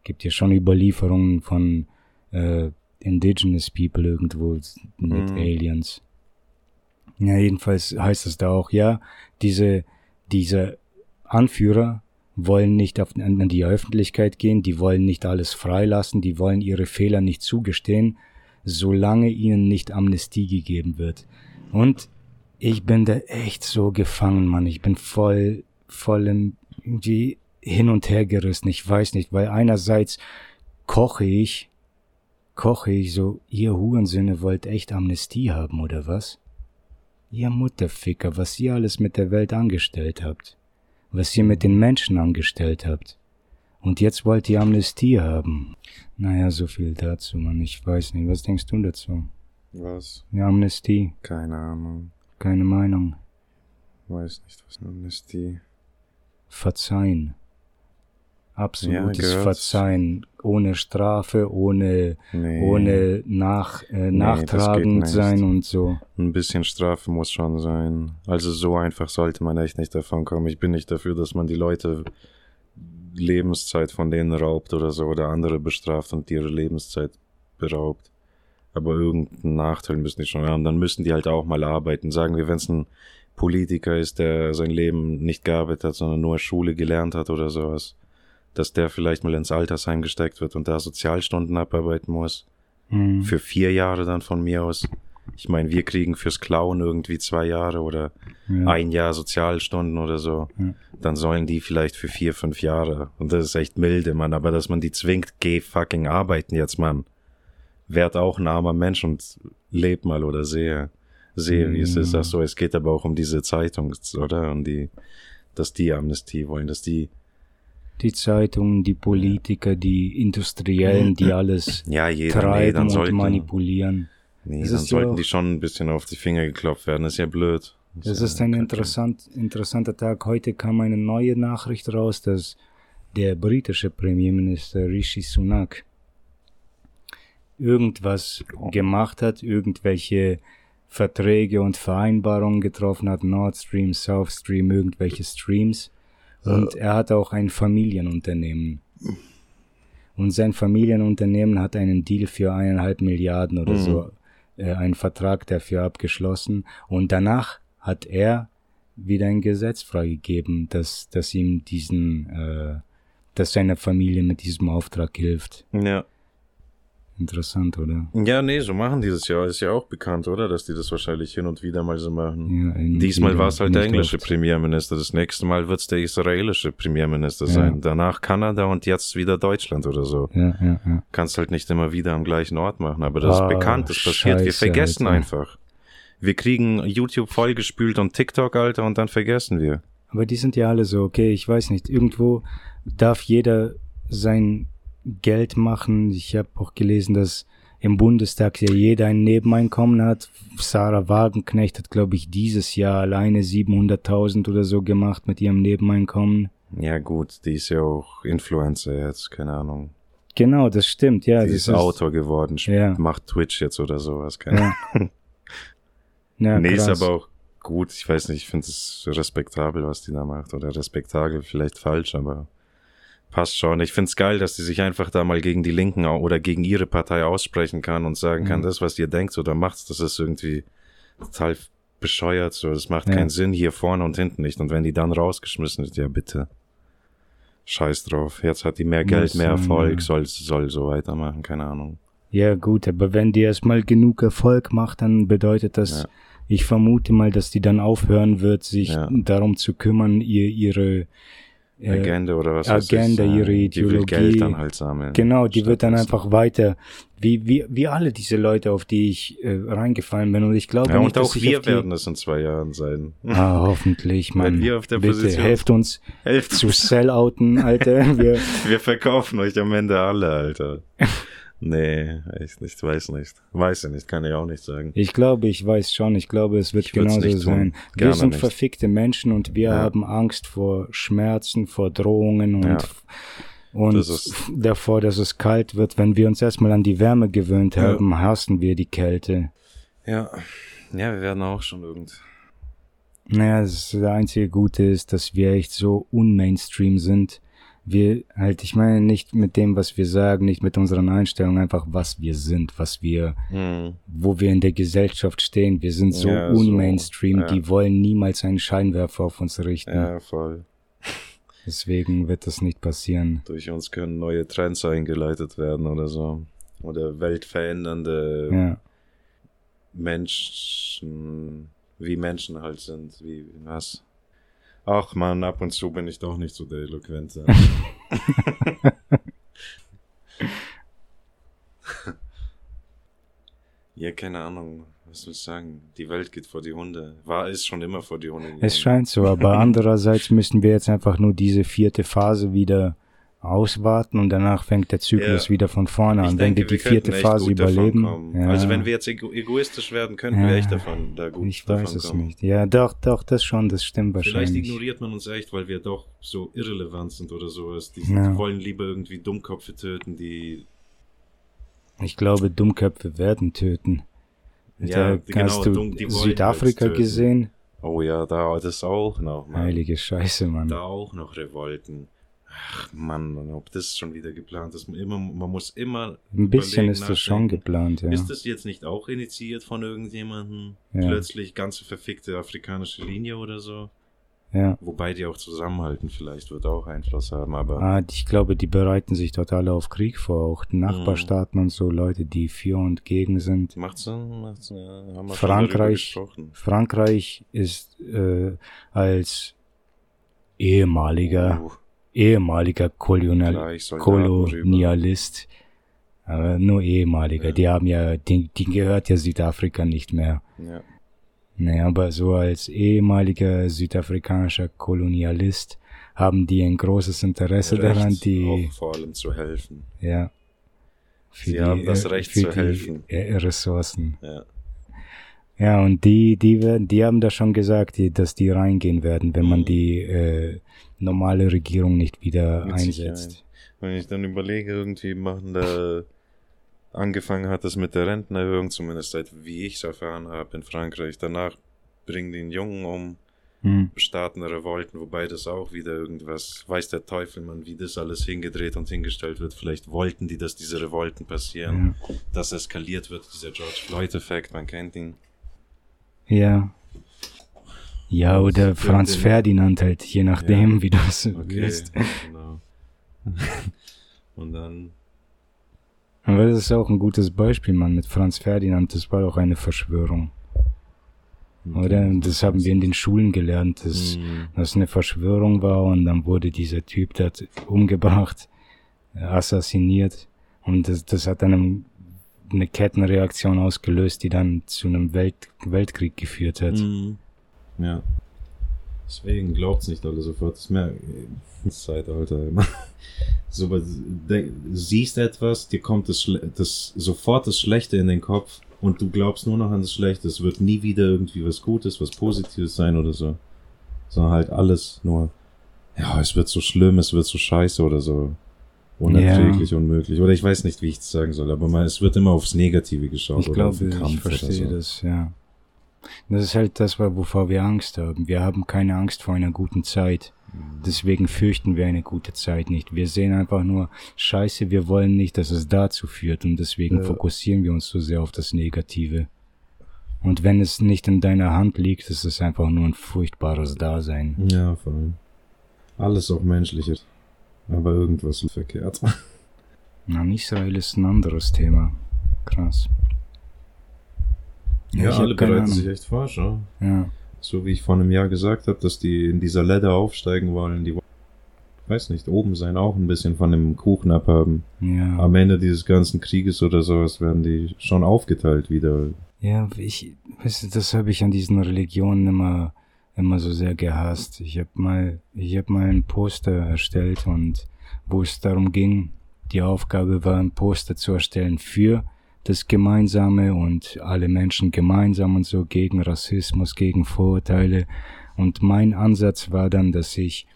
gibt ja schon Überlieferungen von äh, Indigenous People irgendwo mit Mhm. Aliens. Ja, jedenfalls heißt es da auch, ja, diese, diese Anführer wollen nicht auf, an die Öffentlichkeit gehen, die wollen nicht alles freilassen, die wollen ihre Fehler nicht zugestehen, solange ihnen nicht Amnestie gegeben wird. Und ich bin da echt so gefangen, Mann. Ich bin voll, voll im, irgendwie hin und her gerissen. Ich weiß nicht, weil einerseits koche ich, koche ich so, ihr Hurensöhne wollt echt Amnestie haben, oder was? Ihr Mutterficker, was ihr alles mit der Welt angestellt habt. Was ihr mit den Menschen angestellt habt. Und jetzt wollt ihr Amnestie haben. Naja, so viel dazu, Mann. Ich weiß nicht. Was denkst du dazu? Was? Ja, Amnestie. Keine Ahnung. Keine Meinung. Weiß nicht, was Amnestie. Verzeihen. Absolutes gehört. Verzeihen. Ohne Strafe, ohne, Nee. ohne nach, äh, das nachtragend sein und so. Ein bisschen Strafe muss schon sein. Also so einfach sollte man echt nicht davon kommen. Ich bin nicht dafür, dass man die Leute Lebenszeit von denen raubt oder so oder andere bestraft und ihre Lebenszeit beraubt. Aber irgendeinen Nachteil müssen die schon haben. Dann müssen die halt auch mal arbeiten. Sagen wir, wenn es ein Politiker ist, der sein Leben nicht gearbeitet hat, sondern nur Schule gelernt hat oder sowas, dass der vielleicht mal ins Altersheim gesteckt wird und da Sozialstunden abarbeiten muss Hm. für vier Jahre dann von mir aus. Ich meine, wir kriegen fürs Klauen irgendwie zwei Jahre oder Ja. ein Jahr Sozialstunden oder so. Ja. Dann sollen die vielleicht für vier, fünf Jahre. Und das ist echt milde, Mann. Aber dass man die zwingt, geh fucking arbeiten jetzt, Mann. Werd auch ein armer Mensch und leb mal oder sehe. Sehe, wie es ist. Ja. Ach so, es geht aber auch um diese Zeitung, oder? Um die, dass die Amnestie wollen, dass die, Die Zeitungen, die Politiker, die Industriellen, die alles ja, jeder, nee, treiben dann und manipulieren. Nee, Es dann ist ja sollten auch- die schon ein bisschen auf die Finger geklopft werden. Das ist ja blöd. Das ja ist ein kacke. interessant, interessanter Tag. Heute kam eine neue Nachricht raus, dass der britische Premierminister Rishi Sunak irgendwas gemacht hat, irgendwelche Verträge und Vereinbarungen getroffen hat, Nord Stream, South Stream, irgendwelche Streams. Und er hat auch ein Familienunternehmen. Und sein Familienunternehmen hat einen Deal für eineinhalb Milliarden oder Mhm. so, einen Vertrag dafür abgeschlossen. Und danach hat er wieder ein Gesetz freigegeben, dass, dass ihm diesen, äh, dass seine Familie mit diesem Auftrag hilft. Ja. Interessant, oder? Ja, nee, so machen die das ja. Ist ja auch bekannt, oder? Dass die das wahrscheinlich hin und wieder mal so machen. Ja, Diesmal war es halt der englische oft. Premierminister. Das nächste Mal wird es der israelische Premierminister Ja. sein. Danach Kanada und jetzt wieder Deutschland oder so. Ja, ja, ja. Kannst halt nicht immer wieder am gleichen Ort machen. Aber das Ah, ist bekannt, das passiert. Wir Scheiße, vergessen Alter. einfach. Wir kriegen YouTube vollgespült und TikTok, Alter, und dann vergessen wir. Aber die sind ja alle so, okay, ich weiß nicht, irgendwo darf jeder sein Geld machen. Ich habe auch gelesen, dass im Bundestag ja jeder ein Nebeneinkommen hat. Sarah Wagenknecht hat, glaube ich, dieses Jahr alleine 700.000 oder so gemacht mit ihrem Nebeneinkommen. Ja, gut, die ist ja auch Influencer jetzt, keine Ahnung. Genau, das stimmt, ja. die das ist Autor geworden, Ja. macht Twitch jetzt oder sowas, keine Ja. ja, nee, ist krass. aber auch gut. Ich weiß nicht, ich finde es respektabel, was die da macht. Oder respektabel, vielleicht falsch, aber passt schon. Ich finde es geil, dass die sich einfach da mal gegen die Linken oder gegen ihre Partei aussprechen kann und sagen kann, Mhm. das, was ihr denkt oder macht, das ist irgendwie total bescheuert. So, das macht Ja. keinen Sinn hier vorne und hinten nicht. Und wenn die dann rausgeschmissen wird, ja bitte. Scheiß drauf. Jetzt hat die mehr Geld, mehr Erfolg, soll, soll so weitermachen, keine Ahnung. Ja, gut, aber wenn die erstmal genug Erfolg macht, dann bedeutet das, Ja. ich vermute mal, dass die dann aufhören wird, sich Ja. darum zu kümmern, ihr, ihre Agenda oder was weiß Agenda, ich, ihre Die will Ideologie. Geld dann halt sammeln. Genau, die wird dann einfach weiter, wie, wie, wie alle diese Leute, auf die ich äh, reingefallen bin. Und ich glaube Ja, nicht, und auch dass wir werden es in zwei Jahren sein. Ah, hoffentlich, Mann. Wenn wir auf der Bitte Position- helft uns Helft zu sellouten, Alter. Wir, Wir verkaufen euch am Ende alle, Alter. Nee, echt nicht, weiß nicht. Weiß ich nicht, kann ich auch nicht sagen. Ich glaube, ich weiß schon. Ich glaube, es wird Ich genauso sein. Wir sind nicht. verfickte Menschen und wir Ja. haben Angst vor Schmerzen, vor Drohungen und, Ja. und Das davor, dass es kalt wird. Wenn wir uns erstmal an die Wärme gewöhnt Ja. haben, hassen wir die Kälte. Ja. Ja, wir werden auch schon irgend. Naja, das einzige Gute ist, dass wir echt so unmainstream sind. Wir halt, ich meine nicht mit dem, was wir sagen, nicht mit unseren Einstellungen, einfach was wir sind, was wir, Hm. wo wir in der Gesellschaft stehen. Wir sind so Ja, so, unmainstream, ja. die wollen niemals einen Scheinwerfer auf uns richten. Ja, voll. Deswegen wird das nicht passieren. Durch uns können neue Trends eingeleitet werden oder so. Oder weltverändernde Ja. Menschen, wie Menschen halt sind, wie was. Ach man, ab und zu bin ich doch nicht so der Eloquente. ja, keine Ahnung. Was soll ich sagen? Die Welt geht vor die Hunde. War, ist schon immer vor die Hunde gegangen. Es scheint so, aber andererseits müssen wir jetzt einfach nur diese vierte Phase wieder auswarten und danach fängt der Zyklus Ja. wieder von vorne an. Ich wenn denke, wir die wir vierte Phase überleben. Ja, Also wenn wir jetzt ego egoistisch werden, könnten wir Ja. echt davon da gut ich weiß es kommen. nicht. Ja, doch, doch, das schon, das stimmt Vielleicht wahrscheinlich. ignoriert man uns echt, weil wir doch so irrelevant sind oder sowas. Die, die wollen lieber irgendwie Dummköpfe töten, die Ich glaube, Dummköpfe werden töten. Ja, da, genau, hast du die wollen Südafrika gesehen? Oh ja, da das auch noch, Mann. Heilige Scheiße, Mann. Da auch noch Revolten. Ach Mann, ob das schon wieder geplant ist. Man, immer, man muss immer. Ein bisschen ist das schon geplant, ja. Ist das jetzt nicht auch initiiert von irgendjemandem? Ja. Plötzlich ganze verfickte afrikanische Linie oder so? ja. Wobei die auch zusammenhalten, vielleicht wird auch Einfluss haben, aber. Ah, ich glaube, die bereiten sich dort alle auf Krieg vor, auch Mhm. Nachbarstaaten und so, Leute, die für und gegen sind. Macht Sinn, macht Sinn, ja, haben wir Frankreich, gesprochen. Frankreich ist äh, als ehemaliger, Uh, ehemaliger Kolonial. Kolonialist, aber nur ehemaliger, Ja. die haben ja, die, die gehört ja Südafrika nicht mehr. Ja. Nee, aber so als ehemaliger südafrikanischer Kolonialist haben die ein großes Interesse Recht, daran, die, auch vor allem zu helfen. ja, Sie haben das Recht zu die, helfen. Ressourcen. Ja. Ja, und die, die werden, die haben da schon gesagt, die, dass die reingehen werden, wenn man Mhm. die äh, normale Regierung nicht wieder einsetzt. Wenn ich dann überlege, irgendwie machen da angefangen hat es mit der Rentenerhöhung, zumindest seit wie ich es erfahren habe in Frankreich. Danach bringen die einen Jungen um, Hm. starten Revolten, wobei das auch wieder irgendwas, weiß der Teufel, man, wie das alles hingedreht und hingestellt wird. Vielleicht wollten die, dass diese Revolten passieren, dass eskaliert wird, dieser George Floyd-Effekt, man kennt ihn. Ja. Ja, oder Franz den- Ferdinand halt, je nachdem, Ja. wie du es Okay, willst. genau. und dann, Aber das ist auch ein gutes Beispiel, Mann, mit Franz Ferdinand, das war auch eine Verschwörung. Oder? Das haben wir in den Schulen gelernt, dass Mhm. das eine Verschwörung war und dann wurde dieser Typ dort umgebracht, assassiniert und das, das hat dann eine Kettenreaktion ausgelöst, die dann zu einem Welt, Weltkrieg geführt hat. Mhm. Ja. Deswegen glaubt's nicht alle sofort. Das ist mehr Zeitalter immer. So, aber de- siehst etwas, dir kommt das, das sofort das Schlechte in den Kopf und du glaubst nur noch an das Schlechte. Es wird nie wieder irgendwie was Gutes, was Positives sein oder so. Sondern halt alles nur, ja, es wird so schlimm, es wird so scheiße oder so. Unerträglich, unmöglich. Oder ich weiß nicht, wie ich es sagen soll, aber man, es wird immer aufs Negative geschaut. Ich glaube, ich verstehe so. das, ja. Das ist halt das, wovor wir Angst haben. Wir haben keine Angst vor einer guten Zeit. Deswegen fürchten wir eine gute Zeit nicht. Wir sehen einfach nur, scheiße, wir wollen nicht, dass es dazu führt und deswegen Ja. fokussieren wir uns so sehr auf das Negative. Und wenn es nicht in deiner Hand liegt, ist es einfach nur ein furchtbares Dasein. Ja, vor allem. Alles auch menschliches. Aber irgendwas verkehrt. Na, Israel ist ein anderes Thema. Krass. Ja, ich alle bereiten Ahnung. sich echt vor, schau. Ja, So wie ich vor einem Jahr gesagt habe, dass die in dieser Ladder aufsteigen wollen, die wollen, weiß nicht, oben sein, auch ein bisschen von dem Kuchen abhaben. ja. Am Ende dieses ganzen Krieges oder sowas werden die schon aufgeteilt wieder. Ja, ich, weißt du, das habe ich an diesen Religionen immer, immer so sehr gehasst. Ich habe mal, ich habe mal ein Poster erstellt und wo es darum ging, die Aufgabe war, ein Poster zu erstellen für das Gemeinsame und alle Menschen gemeinsam und so gegen Rassismus, gegen Vorurteile. Und mein Ansatz war dann, dass ich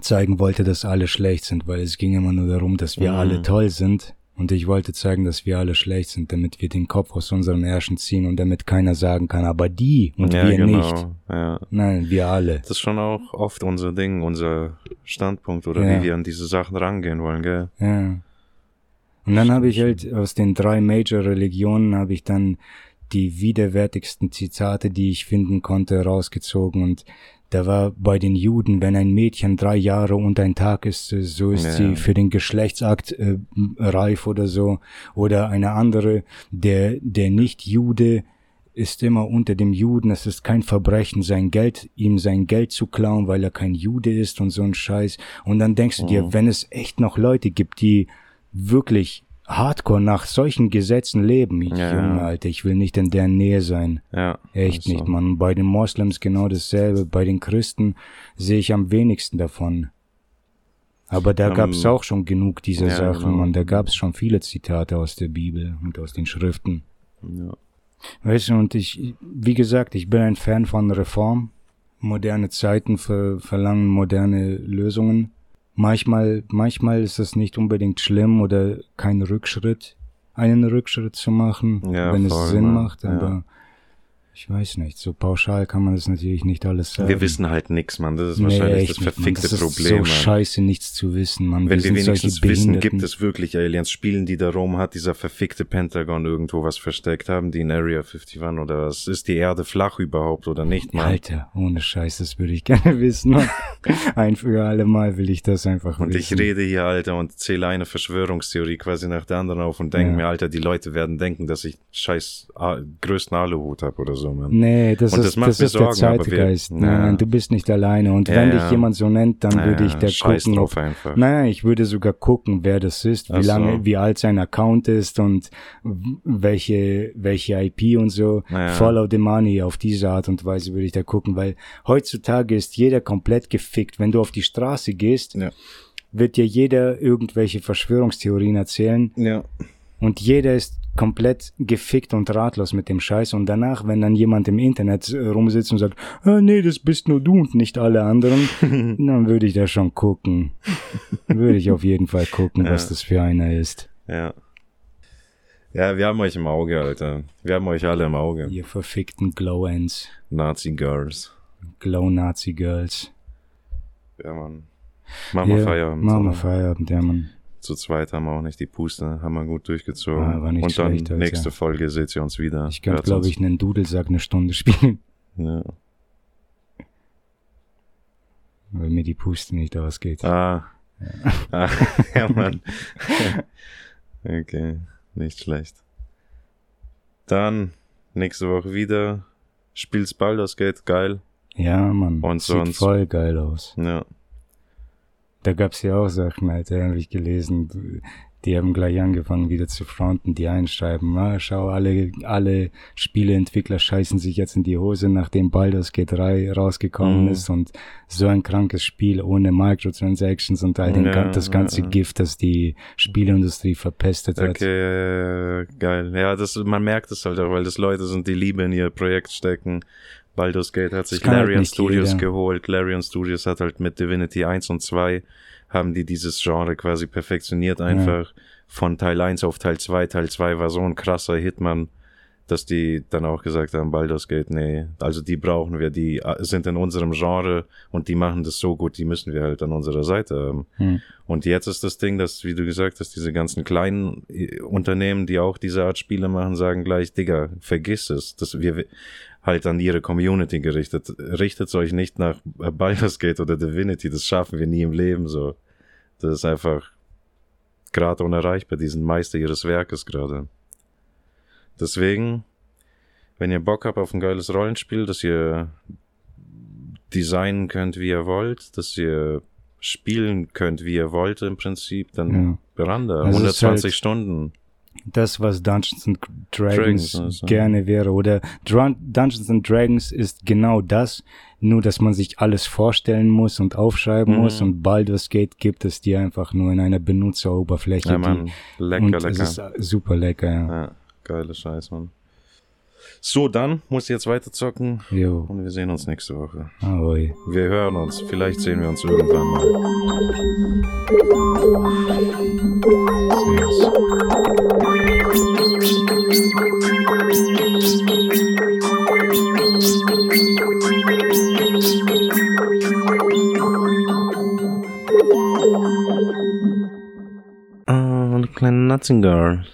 zeigen wollte, dass alle schlecht sind, weil es ging immer nur darum, dass wir Mhm. alle toll sind Und ich wollte zeigen, dass wir alle schlecht sind, damit wir den Kopf aus unserem Ärschen ziehen und damit keiner sagen kann, aber die und ja, wir genau. nicht. Ja. Nein, wir alle. Das ist schon auch oft unser Ding, unser Standpunkt oder Ja. wie wir an diese Sachen rangehen wollen, gell? Ja. Und dann habe ich halt aus den drei Major-Religionen habe ich dann die widerwärtigsten Zitate, die ich finden konnte, rausgezogen und da war bei den Juden, wenn ein Mädchen drei Jahre und ein Tag ist, äh, so ist Ja. sie für den Geschlechtsakt äh, reif oder so. Oder eine andere, der, der Nicht-Jude ist immer unter dem Juden. Es ist kein Verbrechen, sein Geld, ihm sein Geld zu klauen, weil er kein Jude ist und so ein Scheiß. Und dann denkst du dir, Mhm. wenn es echt noch Leute gibt, die wirklich hardcore nach solchen Gesetzen leben, Ja. Junge, Alter, ich will nicht in deren Nähe sein. Ja. Echt also, nicht, Mann. Bei den Moslems genau dasselbe. Bei den Christen sehe ich am wenigsten davon. Aber da Ähm, gab's auch schon genug dieser ja, Sachen, genau. Mann. Da gab's schon viele Zitate aus der Bibel und aus den Schriften. Ja. Weißt du, und ich, wie gesagt, ich bin ein Fan von Reform. Moderne Zeiten ver verlangen moderne Lösungen. Manchmal, manchmal ist es nicht unbedingt schlimm oder kein Rückschritt, einen Rückschritt zu machen, Ja, wenn voll, es Sinn macht, Ja. aber ich weiß nicht, so pauschal kann man das natürlich nicht alles sagen. Wir wissen halt nix, Mann. Das ist Nee, wahrscheinlich das nicht, verfickte das ist Problem, so Mann. scheiße, nichts zu wissen, Mann. Wenn wir solche wenigstens wissen, gibt es wirklich Aliens, spielen die da rum, hat dieser verfickte Pentagon irgendwo was versteckt, haben die in Area 51 oder was? Ist die Erde flach überhaupt oder nicht, Mann? Alter, ohne Scheiß, das würde ich gerne wissen. Mann. Ein für alle Mal will ich das einfach Und wissen. ich rede hier, Alter, und zähle eine Verschwörungstheorie quasi nach der anderen auf und denke Ja. mir, Alter, die Leute werden denken, dass ich scheiß größten Aluhut hab oder so, Mann. Nee, das Und ist, das das ist der Sorgen, wir- Zeitgeist. Ja. Nein, nein, du bist nicht alleine. Und Ja, wenn dich jemand so nennt, dann würde ich da gucken, drauf ob, einfach. Nein, ich würde sogar gucken, wer das ist, wie Ach so. lange, wie alt sein Account ist und welche, welche IP und so. Ja. Follow the money auf diese Art und Weise würde ich da gucken, weil heutzutage ist jeder komplett gefickt. Wenn du auf die Straße gehst, Ja. wird dir jeder irgendwelche Verschwörungstheorien erzählen Ja. und jeder ist komplett gefickt und ratlos mit dem Scheiß. Und danach, wenn dann jemand im Internet äh, rumsitzt und sagt, ah, nee, das bist nur du und nicht alle anderen, dann würde ich da schon gucken. würde ich auf jeden Fall gucken, was Ja. das für einer ist. Ja. Ja, wir haben euch im Auge, Alter. Wir haben euch alle im Auge. Ihr verfickten Glow-Ends, Nazi-Girls. Glow-Nazi-Girls. Ja, Mann. Machen wir Ja, Feierabend. Machen wir oder? Feierabend, ja, Mann. Zu zweit haben wir auch nicht die Puste, haben wir gut durchgezogen. Ah, war nicht Und dann Alter. nächste Folge seht ihr uns wieder. Ich könnte, glaube ich, einen Dudelsack eine Stunde spielen, Ja. weil mir die Puste nicht ausgeht. Ah. ah. ja, Mann. okay, nicht schlecht. Dann nächste Woche wieder. Spielt's Baldur's Gate, geil. Ja, Mann. Und Sieht sonst- voll geil aus. Ja. Da gab's ja auch Sachen, Alter, habe ich gelesen. Die haben gleich angefangen, wieder zu fronten, die einschreiben. Ah, schau, alle, alle Spieleentwickler scheißen sich jetzt in die Hose, nachdem Baldur's Gate 3 rausgekommen Mhm. ist und so ein krankes Spiel ohne Microtransactions und all den, Ja, das ganze ja. Gift, das die Spieleindustrie verpestet hat. Okay, geil. Ja, das, man merkt es halt auch, weil das Leute sind, die Liebe in ihr Projekt stecken. Baldur's Gate hat sich halt Larian Studios jeder. geholt. Larian Studios hat halt mit Divinity 1 und 2 haben die dieses Genre quasi perfektioniert einfach. Von Teil 1 auf Teil 2. Teil 2 war so ein krasser Hitman, dass die dann auch gesagt haben, Baldur's Gate, nee, also die brauchen wir, die äh, sind in unserem Genre und die machen das so gut, die müssen wir halt an unserer Seite haben. Hm. Und jetzt ist das Ding, dass, wie du gesagt hast, diese ganzen kleinen äh, Unternehmen, die auch diese Art Spiele machen, sagen gleich, Digga, vergiss es. Das wir halt an ihre Community gerichtet. Richtet euch nicht nach Baldur's Gate oder Divinity, das schaffen wir nie im Leben so. Das ist einfach gerade unerreichbar, diesen Meister ihres Werkes gerade. Deswegen, wenn ihr Bock habt auf ein geiles Rollenspiel, dass ihr designen könnt, wie ihr wollt, dass ihr spielen könnt, wie ihr wollt im Prinzip, dann Ja. ran da. Also es ist 120 halt- Stunden. Das, was Dungeons and Dragons, Dragons, also. gerne wäre. Oder Dra Dungeons and Dragons ist genau das, nur dass man sich alles vorstellen muss und aufschreiben Mhm. muss. Und Baldur's Gate gibt es dir einfach nur in einer Benutzeroberfläche. Ja, Mann, die, lecker, und lecker. es ist super lecker. Ja. ja, geile Scheiß, Mann. So, dann muss ich jetzt weiter zocken Jo. und wir sehen uns nächste Woche. Ahoi. Wir hören uns. Vielleicht sehen wir uns irgendwann mal. Ah, eine kleine Nutzinger.